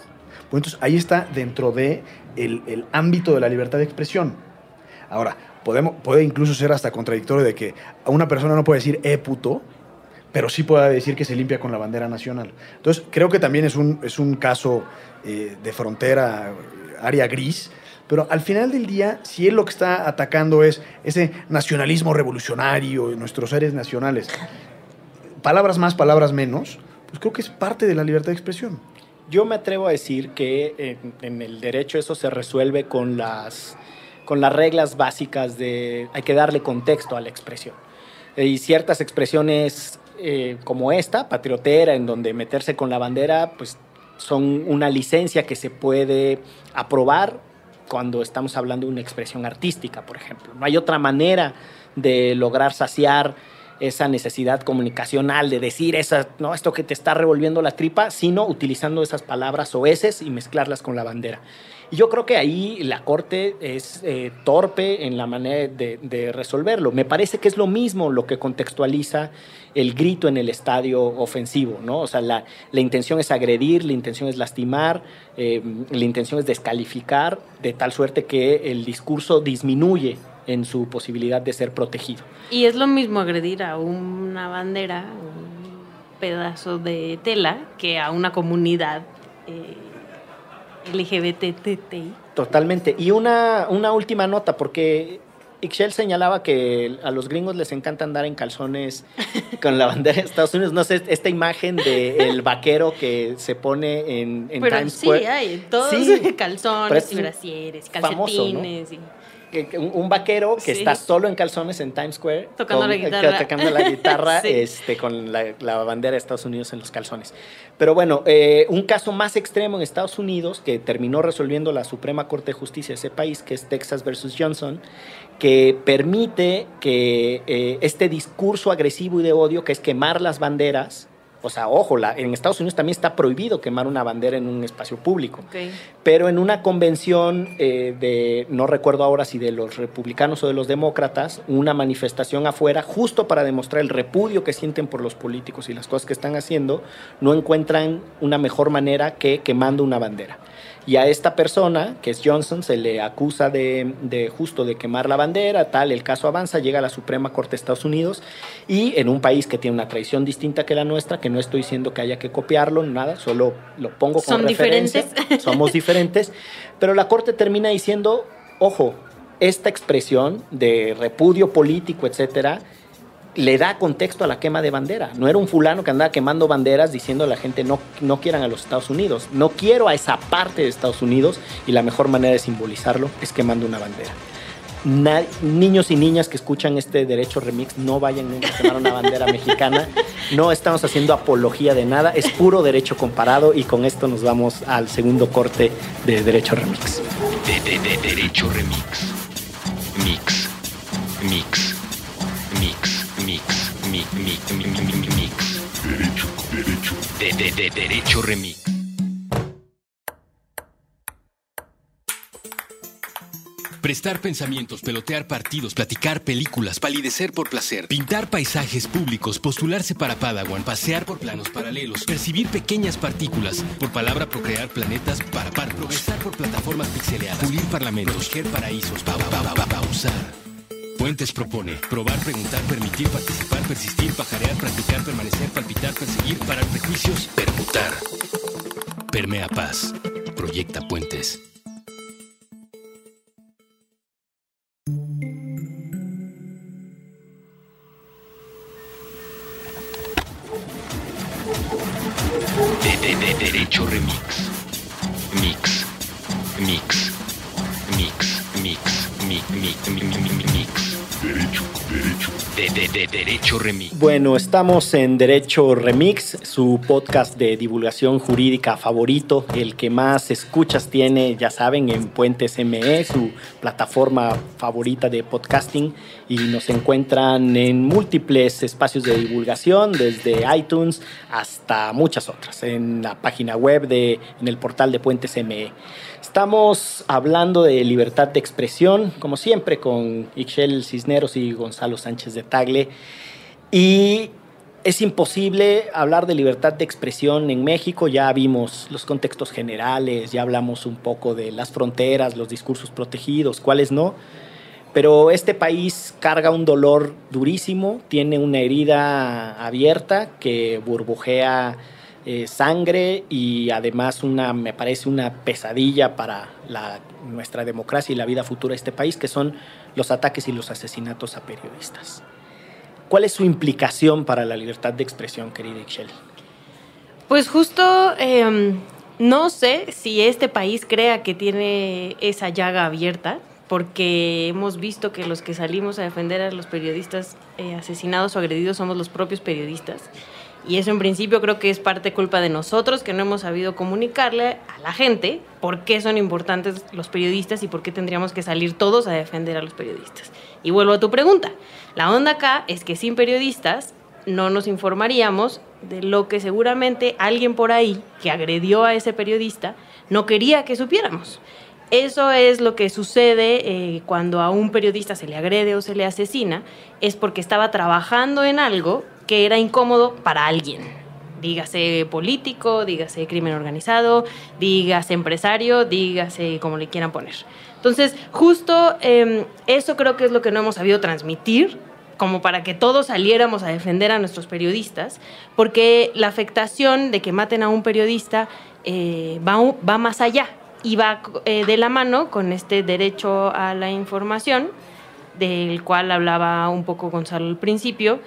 pues entonces ahí está dentro de el, ámbito de la libertad de expresión. Ahora, podemos, puede incluso ser hasta contradictorio de que a una persona no puede decir eh puto, pero sí puede decir que se limpia con la bandera nacional. Entonces, creo que también es un, es un caso eh, de frontera, área gris, pero al final del día, si él lo que está atacando es ese nacionalismo revolucionario, nuestros seres nacionales, palabras más, palabras menos, pues creo que es parte de la libertad de expresión. Yo me atrevo a decir que en, el derecho eso se resuelve con las, con las reglas básicas de hay que darle contexto a la expresión. Y ciertas expresiones eh, como esta, patriotera, en donde meterse con la bandera, pues son una licencia que se puede aprobar cuando estamos hablando de una expresión artística, por ejemplo. No hay otra manera de lograr saciar esa necesidad comunicacional de decir esa, no, esto que te está revolviendo la tripa, sino utilizando esas palabras oeces y mezclarlas con la bandera. Y yo creo que ahí la Corte es eh, torpe en la manera de, resolverlo. Me parece que es lo mismo lo que contextualiza el grito en el estadio ofensivo, ¿no? O sea, la, la intención es agredir, la intención es lastimar, eh, la intención es descalificar, de tal suerte que el discurso disminuye en su posibilidad de ser protegido. Y es lo mismo agredir a una bandera, un pedazo de tela, que a una comunidad eh, LGBTTI. Totalmente. Y una, una última nota, porque Ixchel señalaba que a los gringos les encanta andar en calzones con la bandera de Estados Unidos. No sé, esta imagen del vaquero que se pone en, en Pero Times sí, Square. hay todos Sí, calzones y brasieres, famoso, calcetines. y- Un, vaquero que Sí. está solo en calzones en Times Square. Tocando la guitarra. Tocando la guitarra Sí. este, con la, la bandera de Estados Unidos en los calzones. Pero bueno, eh, un caso más extremo en Estados Unidos que terminó resolviendo la Suprema Corte de Justicia de ese país, que es Texas versus Johnson, que permite que eh, este discurso agresivo y de odio, que es quemar las banderas, O sea, ojo, la, en Estados Unidos también está prohibido quemar una bandera en un espacio público. Pero en una convención eh, de, no recuerdo ahora si de los republicanos o de los demócratas, una manifestación afuera, justo para demostrar el repudio que sienten por los políticos y las cosas que están haciendo, no encuentran una mejor manera que quemando una bandera. Y a esta persona, que es Johnson, se le acusa de, de justo de quemar la bandera, tal, el caso avanza, llega a la Suprema Corte de Estados Unidos y en un país que tiene una tradición distinta que la nuestra, que no estoy diciendo que haya que copiarlo, nada, solo lo pongo como Son referencia. diferentes. Somos diferentes, pero la Corte termina diciendo, ojo, esta expresión de repudio político, etcétera, le da contexto a la quema de bandera. No era un fulano que andaba quemando banderas diciendo a la gente no, no quieran a los Estados Unidos. No quiero a esa parte de Estados Unidos y la mejor manera de simbolizarlo es quemando una bandera. Na- niños y niñas que escuchan este derecho remix no vayan nunca a quemar una bandera mexicana. No estamos haciendo apología de nada, es puro derecho comparado y con esto nos vamos al segundo corte de derecho remix. De, de, de derecho remix. Mix. Mix. Mix. Mix. Mi, mi, mi, mi, mi, mi, mix. Derecho, derecho. De, de, de derecho remix. Prestar pensamientos, pelotear partidos, platicar películas, palidecer por placer, pintar paisajes públicos, postularse para Padawan, pasear por planos paralelos, percibir pequeñas partículas, por palabra procrear planetas para par, progresar por plataformas pixeleadas, pulir parlamentos, proteger paraísos, pa, pa, pa, pa- pausar. Puentes propone probar, preguntar, permitir, participar, persistir, pajarear, practicar, permanecer, palpitar, perseguir, parar prejuicios, permutar. Permea paz. Proyecta puentes. Bueno, estamos en Derecho Remix, su podcast de divulgación jurídica favorito, el que más escuchas tiene, ya saben, en Puentes ME, su plataforma favorita de podcasting, y nos encuentran en múltiples espacios de divulgación, desde iTunes hasta muchas otras, en la página web, de, en el portal de Puentes ME. Estamos hablando de libertad de expresión, como siempre, con Ixchel Cisneros y Gonzalo Sánchez de Tagle. Y es imposible hablar de libertad de expresión en México. Ya vimos los contextos generales, ya hablamos un poco de las fronteras, los discursos protegidos, cuáles no. Pero este país carga un dolor durísimo, tiene una herida abierta que burbujea eh, sangre y además una, me parece una pesadilla para la, nuestra democracia y la vida futura de este país, que son los ataques y los asesinatos a periodistas. ¿Cuál es su implicación para la libertad de expresión, querida Ixchel? Pues justo eh, no sé si este país crea que tiene esa llaga abierta, porque hemos visto que los que salimos a defender a los periodistas eh, asesinados o agredidos somos los propios periodistas. Y eso en principio creo que es parte culpa de nosotros, que no hemos sabido comunicarle a la gente por qué son importantes los periodistas y por qué tendríamos que salir todos a defender a los periodistas. Y vuelvo a tu pregunta. La onda acá es que sin periodistas no nos informaríamos de lo que seguramente alguien por ahí que agredió a ese periodista no quería que supiéramos. Eso es lo que sucede eh, cuando a un periodista se le agrede o se le asesina, es porque estaba trabajando en algo que era incómodo para alguien. Dígase político, dígase crimen organizado, dígase empresario, dígase como le quieran poner. Entonces, justo eh, eso creo que es lo que no hemos sabido transmitir como para que todos saliéramos a defender a nuestros periodistas, porque la afectación de que maten a un periodista eh, va más allá y va eh, de la mano con este derecho a la información, del cual hablaba un poco Gonzalo al principio.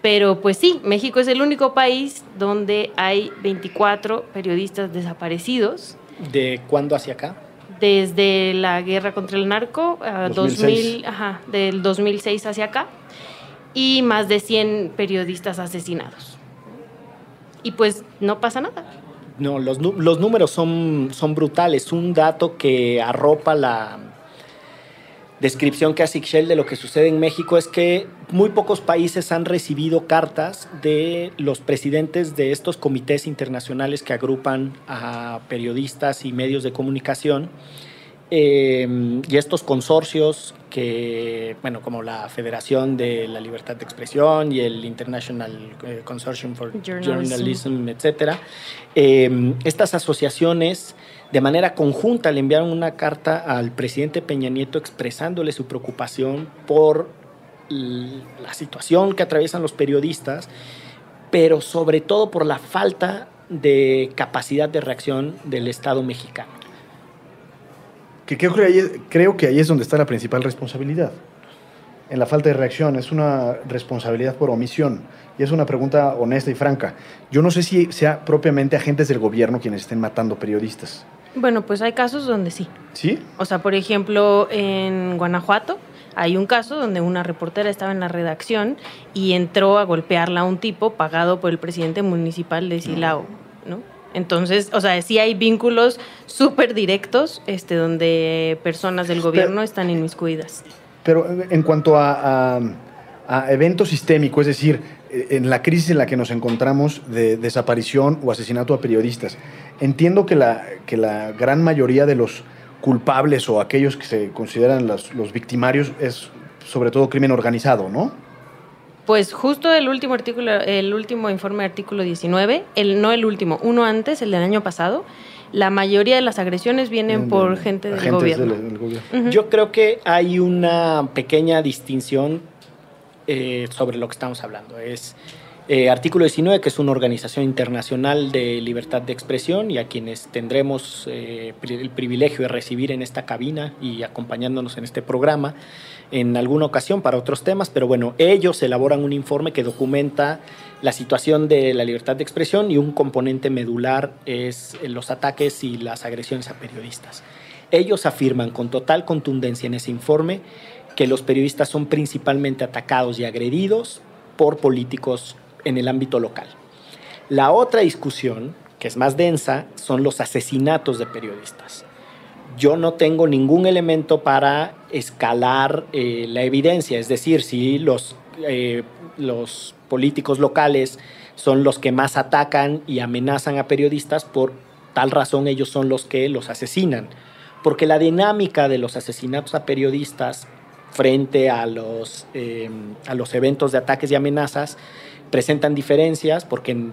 Pero pues sí, México es el único país donde hay 24 periodistas desaparecidos ¿De cuándo hacia acá? Desde la guerra contra el narco, a 2006. 2000, ajá, del 2006 hacia acá, y más de 100 periodistas asesinados. Y pues no pasa nada. No, los, los números son, son brutales. Un dato que arropa la descripción que hace Ixchel de lo que sucede en México es que muy pocos países han recibido cartas de los presidentes de estos comités internacionales que agrupan a periodistas y medios de comunicación eh, y estos consorcios que, bueno, como la Federación de la Libertad de Expresión y el International eh, Consortium for Journalism, etcétera, eh, estas asociaciones de manera conjunta le enviaron una carta al presidente Peña Nieto expresándole su preocupación por la situación que atraviesan los periodistas, pero sobre todo por la falta de capacidad de reacción del Estado mexicano. Que creo, que ahí, creo que ahí es donde está la principal responsabilidad. En la falta de reacción. Es una responsabilidad por omisión. Y es una pregunta honesta y franca. Yo no sé si sea propiamente agentes del gobierno quienes estén matando periodistas. Bueno, pues hay casos donde sí. ¿Sí? O sea, por ejemplo, en Guanajuato hay un caso donde una reportera estaba en la redacción y entró a golpearla a un tipo pagado por el presidente municipal de Silao, ¿no? Entonces, o sea, sí hay vínculos súper directos este, donde personas del gobierno están inmiscuidas. Pero en cuanto a, a, a evento sistémico, es decir, en la crisis en la que nos encontramos de desaparición o asesinato a periodistas, entiendo que la, que la gran mayoría de los culpables o aquellos que se consideran los, los victimarios es sobre todo crimen organizado, ¿no? Pues justo el último artículo, el último informe artículo 19, el, no el último, uno antes, el del año pasado, la mayoría de las agresiones vienen por gente del gobierno. Del, del gobierno. Uh -huh. Yo creo que hay una pequeña distinción eh, sobre lo que estamos hablando. Es eh, artículo 19, que es una organización internacional de libertad de expresión y a quienes tendremos eh, el privilegio de recibir en esta cabina y acompañándonos en este programa en alguna ocasión para otros temas, pero bueno, ellos elaboran un informe que documenta la situación de la libertad de expresión y un componente medular es los ataques y las agresiones a periodistas. Ellos afirman con total contundencia en ese informe que los periodistas son principalmente atacados y agredidos por políticos en el ámbito local. La otra discusión, que es más densa, son los asesinatos de periodistas. Yo no tengo ningún elemento para escalar eh, la evidencia, es decir, si los, eh, los políticos locales son los que más atacan y amenazan a periodistas, por tal razón ellos son los que los asesinan. Porque la dinámica de los asesinatos a periodistas frente a los, eh, a los eventos de ataques y amenazas presentan diferencias porque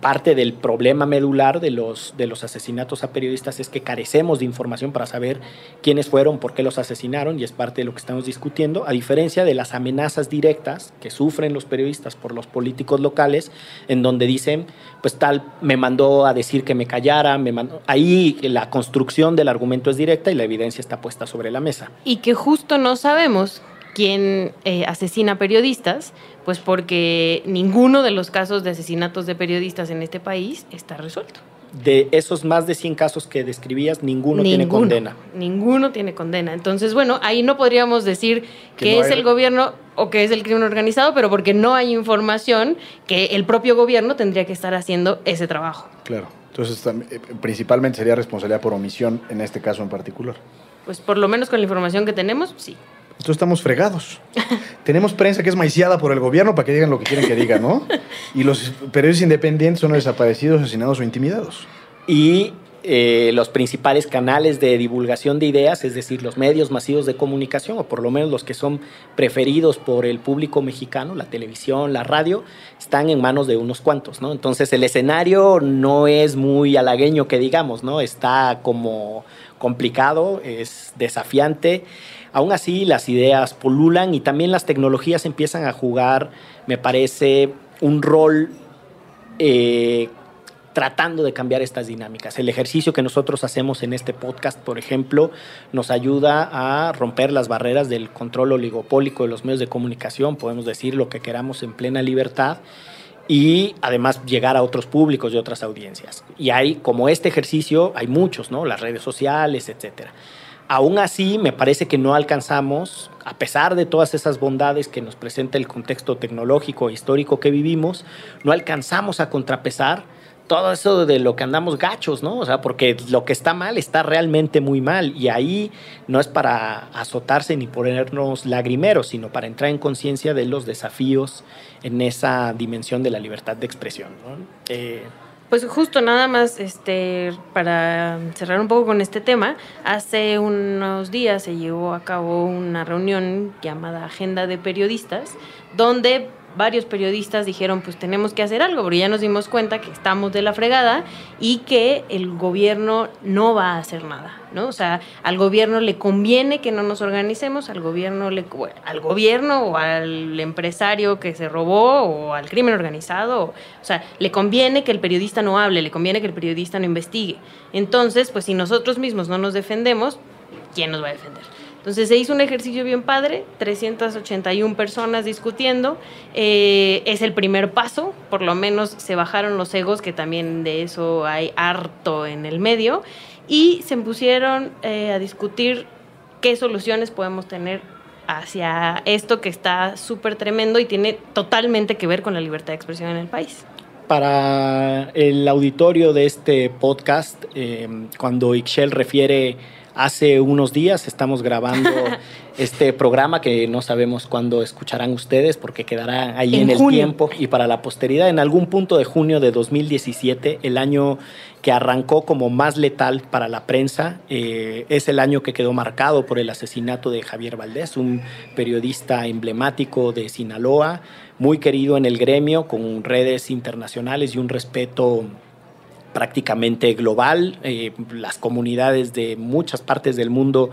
parte del problema medular de los, de los asesinatos a periodistas es que carecemos de información para saber quiénes fueron, por qué los asesinaron, y es parte de lo que estamos discutiendo, a diferencia de las amenazas directas que sufren los periodistas por los políticos locales, en donde dicen, pues tal, me mandó a decir que me callara, me mandó... ahí la construcción del argumento es directa y la evidencia está puesta sobre la mesa. Y que justo no sabemos quién eh, asesina periodistas, pues porque ninguno de los casos de asesinatos de periodistas en este país está resuelto. De esos más de 100 casos que describías, ninguno, ninguno tiene condena. Ninguno tiene condena. Entonces, bueno, ahí no podríamos decir que, que no es hay... el gobierno o que es el crimen organizado, pero porque no hay información que el propio gobierno tendría que estar haciendo ese trabajo. Claro. Entonces, principalmente sería responsabilidad por omisión en este caso en particular. Pues por lo menos con la información que tenemos, sí. Entonces estamos fregados. Tenemos prensa que es maiciada por el gobierno para que digan lo que quieren que digan, ¿no? Y los periodistas independientes son desaparecidos, asesinados o intimidados. Y eh, los principales canales de divulgación de ideas, es decir, los medios masivos de comunicación, o por lo menos los que son preferidos por el público mexicano, la televisión, la radio, están en manos de unos cuantos, ¿no? Entonces el escenario no es muy halagueño que digamos, ¿no? Está como complicado, es desafiante. Aún así, las ideas polulan y también las tecnologías empiezan a jugar, me parece, un rol eh, tratando de cambiar estas dinámicas. El ejercicio que nosotros hacemos en este podcast, por ejemplo, nos ayuda a romper las barreras del control oligopólico de los medios de comunicación, podemos decir lo que queramos en plena libertad y además llegar a otros públicos y otras audiencias. Y hay, como este ejercicio, hay muchos, ¿no? Las redes sociales, etcétera. Aún así, me parece que no alcanzamos, a pesar de todas esas bondades que nos presenta el contexto tecnológico e histórico que vivimos, no alcanzamos a contrapesar todo eso de lo que andamos gachos, ¿no? O sea, porque lo que está mal está realmente muy mal y ahí no es para azotarse ni ponernos lagrimeros, sino para entrar en conciencia de los desafíos en esa dimensión de la libertad de expresión. Eh, pues justo nada más, este, para cerrar un poco con este tema, hace unos días se llevó a cabo una reunión llamada Agenda de Periodistas, donde varios periodistas dijeron, pues tenemos que hacer algo, porque ya nos dimos cuenta que estamos de la fregada y que el gobierno no va a hacer nada, ¿no? O sea, al gobierno le conviene que no nos organicemos, al gobierno le al gobierno o al empresario que se robó o al crimen organizado, o sea, le conviene que el periodista no hable, le conviene que el periodista no investigue. Entonces, pues si nosotros mismos no nos defendemos, ¿quién nos va a defender? Entonces se hizo un ejercicio bien padre, 381 personas discutiendo. Eh, es el primer paso, por lo menos se bajaron los egos, que también de eso hay harto en el medio, y se pusieron eh, a discutir qué soluciones podemos tener hacia esto que está súper tremendo y tiene totalmente que ver con la libertad de expresión en el país para el auditorio de este podcast, eh, cuando Ixchel refiere Hace unos días estamos grabando este programa que no sabemos cuándo escucharán ustedes porque quedará ahí en, el tiempo y para la posteridad en algún punto de junio de 2017, el año que arrancó como más letal para la prensa, eh, es el año que quedó marcado por el asesinato de Javier Valdés, un periodista emblemático de Sinaloa, muy querido en el gremio, con redes internacionales y un respeto prácticamente global. Eh, las comunidades de muchas partes del mundo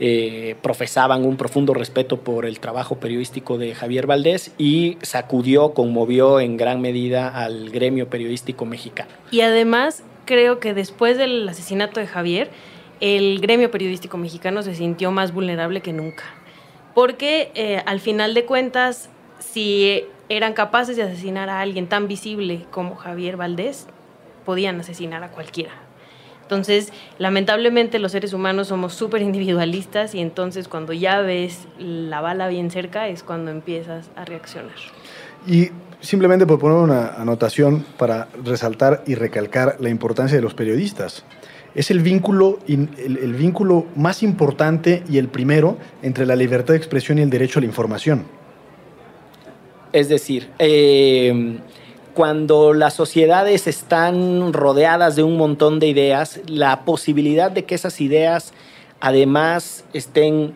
eh, profesaban un profundo respeto por el trabajo periodístico de Javier Valdés y sacudió, conmovió en gran medida al gremio periodístico mexicano. Y además creo que después del asesinato de Javier, el gremio periodístico mexicano se sintió más vulnerable que nunca. Porque eh, al final de cuentas, si eran capaces de asesinar a alguien tan visible como Javier Valdés, podían asesinar a cualquiera. Entonces, lamentablemente los seres humanos somos súper individualistas y entonces cuando ya ves la bala bien cerca es cuando empiezas a reaccionar. Y simplemente por poner una anotación para resaltar y recalcar la importancia de los periodistas. Es el vínculo, el, vínculo más importante y el primero entre la libertad de expresión y el derecho a la información. Es decir, eh, cuando las sociedades están rodeadas de un montón de ideas, la posibilidad de que esas ideas además estén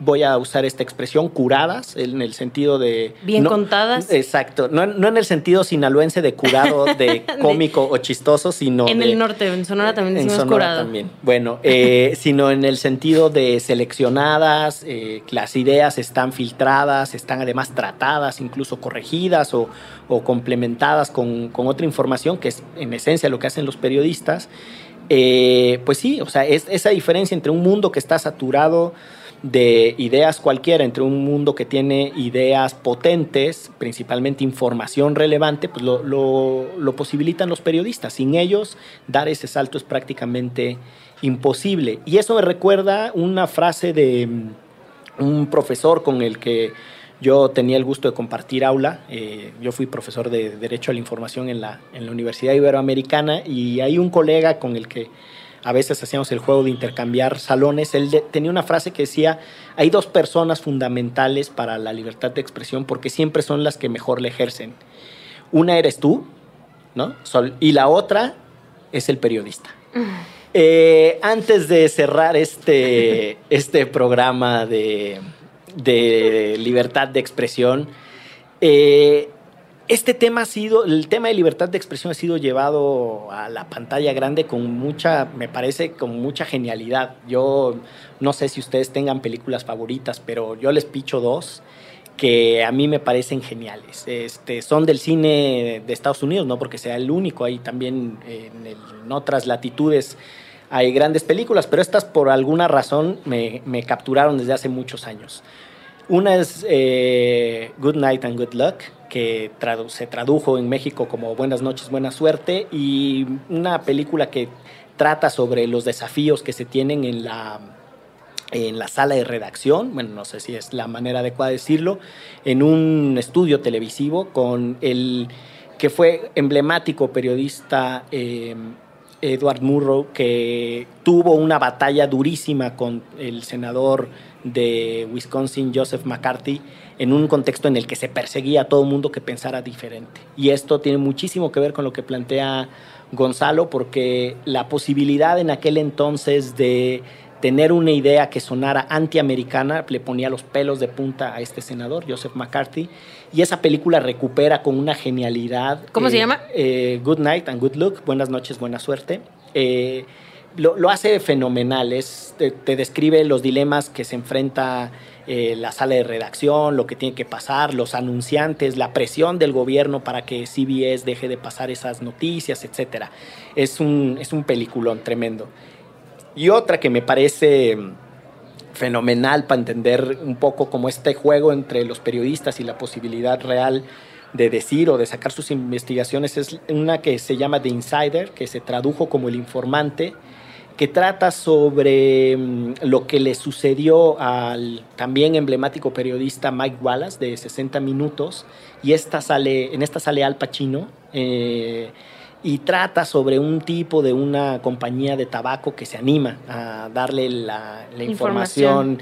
voy a usar esta expresión, curadas, en el sentido de... Bien contadas. Exacto, no, en el sentido sinaloense de curado, de cómico o chistoso, sino... En el norte, en Sonora también decimos en Sonora también, bueno, eh, sino en el sentido de seleccionadas, eh, las ideas están filtradas, están además tratadas, incluso corregidas o, complementadas con, otra información, que es en esencia lo que hacen los periodistas. Eh, pues sí, o sea, es esa diferencia entre un mundo que está saturado de ideas cualquiera entre un mundo que tiene ideas potentes, principalmente información relevante, pues lo, lo, posibilitan los periodistas. Sin ellos, dar ese salto es prácticamente imposible. Y eso me recuerda una frase de mm, un profesor con el que yo tenía el gusto de compartir aula. Eh, yo fui profesor de Derecho a la Información en la, en la Universidad Iberoamericana y hay un colega con el que a veces hacíamos el juego de intercambiar salones, él tenía una frase que decía, hay dos personas fundamentales para la libertad de expresión porque siempre son las que mejor le ejercen. Una eres tú, ¿no? Y la otra es el periodista. Eh, antes de cerrar este, este programa de, de libertad de expresión, eh, este tema ha sido, el tema de libertad de expresión ha sido llevado a la pantalla grande con mucha, me parece, con mucha genialidad. Yo no sé si ustedes tengan películas favoritas, pero yo les picho dos que a mí me parecen geniales. Este, son del cine de Estados Unidos, no porque sea el único, hay también en, otras latitudes hay grandes películas, pero estas por alguna razón me, capturaron desde hace muchos años. Una es eh, Good Night and Good Luck, que se tradujo en México como Buenas noches, buena suerte, y una película que trata sobre los desafíos que se tienen en la, en la sala de redacción, bueno, no sé si es la manera adecuada de decirlo, en un estudio televisivo con el que fue emblemático periodista eh, Edward Murrow, que tuvo una batalla durísima con el senador de Wisconsin, Joseph McCarthy, en un contexto en el que se perseguía a todo mundo que pensara diferente. Y esto tiene muchísimo que ver con lo que plantea Gonzalo, porque la posibilidad en aquel entonces de tener una idea que sonara antiamericana le ponía los pelos de punta a este senador, Joseph McCarthy, y esa película recupera con una genialidad. ¿Cómo se llama? Eh, good Night and Good Luck, Buenas noches, buena suerte. Eh, lo, lo, hace fenomenal, es, te, describe los dilemas que se enfrenta eh, la sala de redacción, lo que tiene que pasar, los anunciantes, la presión del gobierno para que CBS deje de pasar esas noticias, etc. Es un, es un peliculón tremendo. Y otra que me parece fenomenal para entender un poco como este juego entre los periodistas y la posibilidad real de decir o de sacar sus investigaciones es una que se llama The Insider, que se tradujo como el informante, que trata sobre um, lo que le sucedió al también emblemático periodista Mike Wallace de 60 minutos, y esta sale, en esta sale Al Pacino, eh, y trata sobre un tipo de una compañía de tabaco que se anima a darle la, la información. información.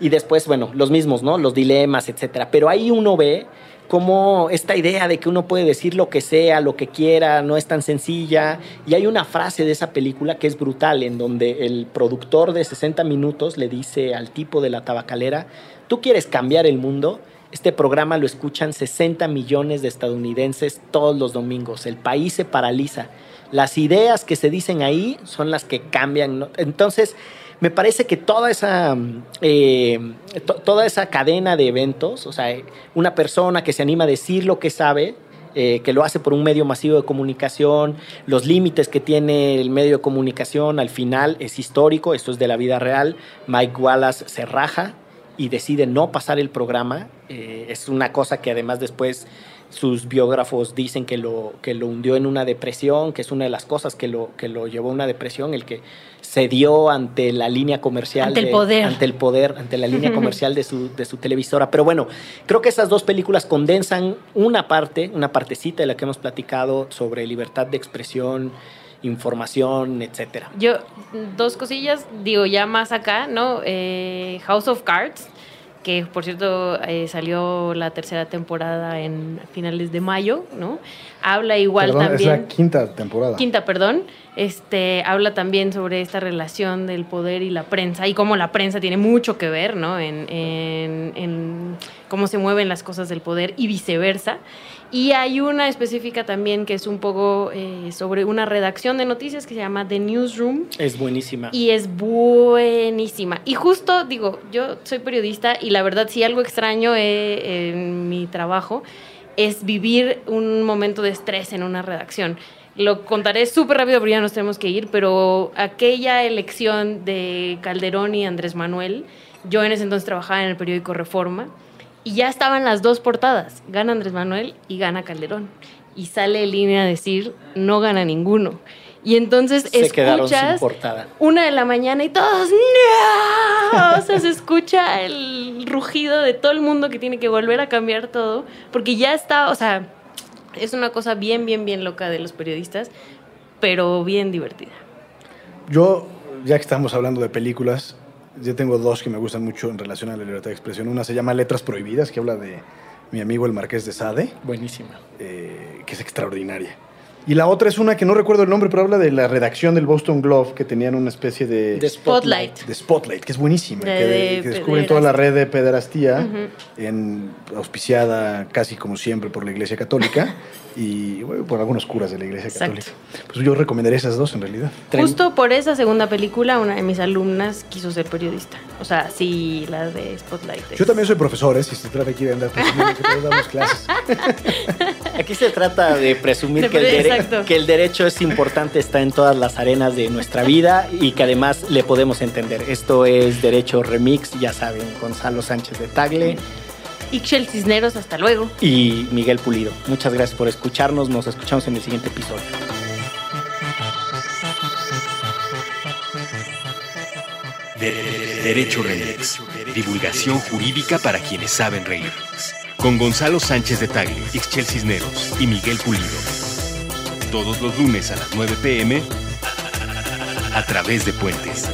Y después, bueno, los mismos, ¿no? Los dilemas, etcétera. Pero ahí uno ve como esta idea de que uno puede decir lo que sea, lo que quiera, no es tan sencilla. Y hay una frase de esa película que es brutal, en donde el productor de 60 minutos le dice al tipo de la tabacalera, tú quieres cambiar el mundo. Este programa lo escuchan 60 millones de estadounidenses todos los domingos. El país se paraliza. Las ideas que se dicen ahí son las que cambian. Entonces, me parece que toda esa, eh, to toda esa cadena de eventos, o sea, una persona que se anima a decir lo que sabe, eh, que lo hace por un medio masivo de comunicación, los límites que tiene el medio de comunicación, al final es histórico, esto es de la vida real. Mike Wallace se raja y decide no pasar el programa. Eh, es una cosa que además después sus biógrafos dicen que lo, que lo hundió en una depresión, que es una de las cosas que lo, que lo llevó a una depresión, el que cedió ante la línea comercial. Ante de, el poder. Ante el poder, ante la línea comercial de su, de su televisora. Pero bueno, creo que esas dos películas condensan una parte, una partecita de la que hemos platicado sobre libertad de expresión, información, etcétera. Yo, dos cosillas, digo, ya más acá, ¿no? Eh, House of Cards que por cierto eh, salió la tercera temporada en finales de mayo, ¿no? Habla igual perdón, también. Es la quinta temporada. Quinta, perdón. Este, habla también sobre esta relación del poder y la prensa y cómo la prensa tiene mucho que ver, ¿no? En, en, en cómo se mueven las cosas del poder y viceversa. Y hay una específica también que es un poco eh, sobre una redacción de noticias que se llama The Newsroom. Es buenísima. Y es buenísima. Y justo, digo, yo soy periodista y la verdad, si algo extraño eh, en mi trabajo es vivir un momento de estrés en una redacción. Lo contaré súper rápido porque ya nos tenemos que ir, pero aquella elección de Calderón y Andrés Manuel, yo en ese entonces trabajaba en el periódico Reforma y ya estaban las dos portadas, gana Andrés Manuel y gana Calderón. Y sale en línea a decir, no gana ninguno. Y entonces se escuchas una de la mañana y todos, ¡No! O sea, se escucha el rugido de todo el mundo que tiene que volver a cambiar todo, porque ya está, o sea, es una cosa bien, bien, bien loca de los periodistas, pero bien divertida. Yo, ya que estamos hablando de películas, yo tengo dos que me gustan mucho en relación a la libertad de expresión. Una se llama Letras Prohibidas, que habla de mi amigo el Marqués de Sade. Buenísima. Eh, que es extraordinaria. Y la otra es una que no recuerdo el nombre, pero habla de la redacción del Boston Globe, que tenían una especie de... De Spotlight. De Spotlight, que es buenísima. De, que, de que, descubren toda la red de pederastía, uh -huh. en, auspiciada casi como siempre por la Iglesia Católica y bueno, por algunos curas de la Iglesia Exacto. Católica. Pues yo recomendaría esas dos en realidad. Justo por esa segunda película, una de mis alumnas quiso ser periodista. O sea, sí, la de Spotlight. Es... Yo también soy profesor, ¿eh? si se trata aquí de andar presumiendo que todos damos clases. Aquí se trata de presumir De que, el pre- dere- exacto. que el derecho es importante, está en todas las arenas de nuestra vida y que además le podemos entender. Esto es Derecho Remix, ya saben, Gonzalo Sánchez de Tagle Ixchel Cisneros, hasta luego. y Miguel Pulido. Muchas gracias por escucharnos, nos escuchamos en el siguiente episodio. De- de- Derecho Remix. Divulgación jurídica para quienes saben reír. Con Gonzalo Sánchez de Tagle, Ixchel Cisneros y Miguel Pulido. Todos los lunes a las 9 pm a través de Puentes.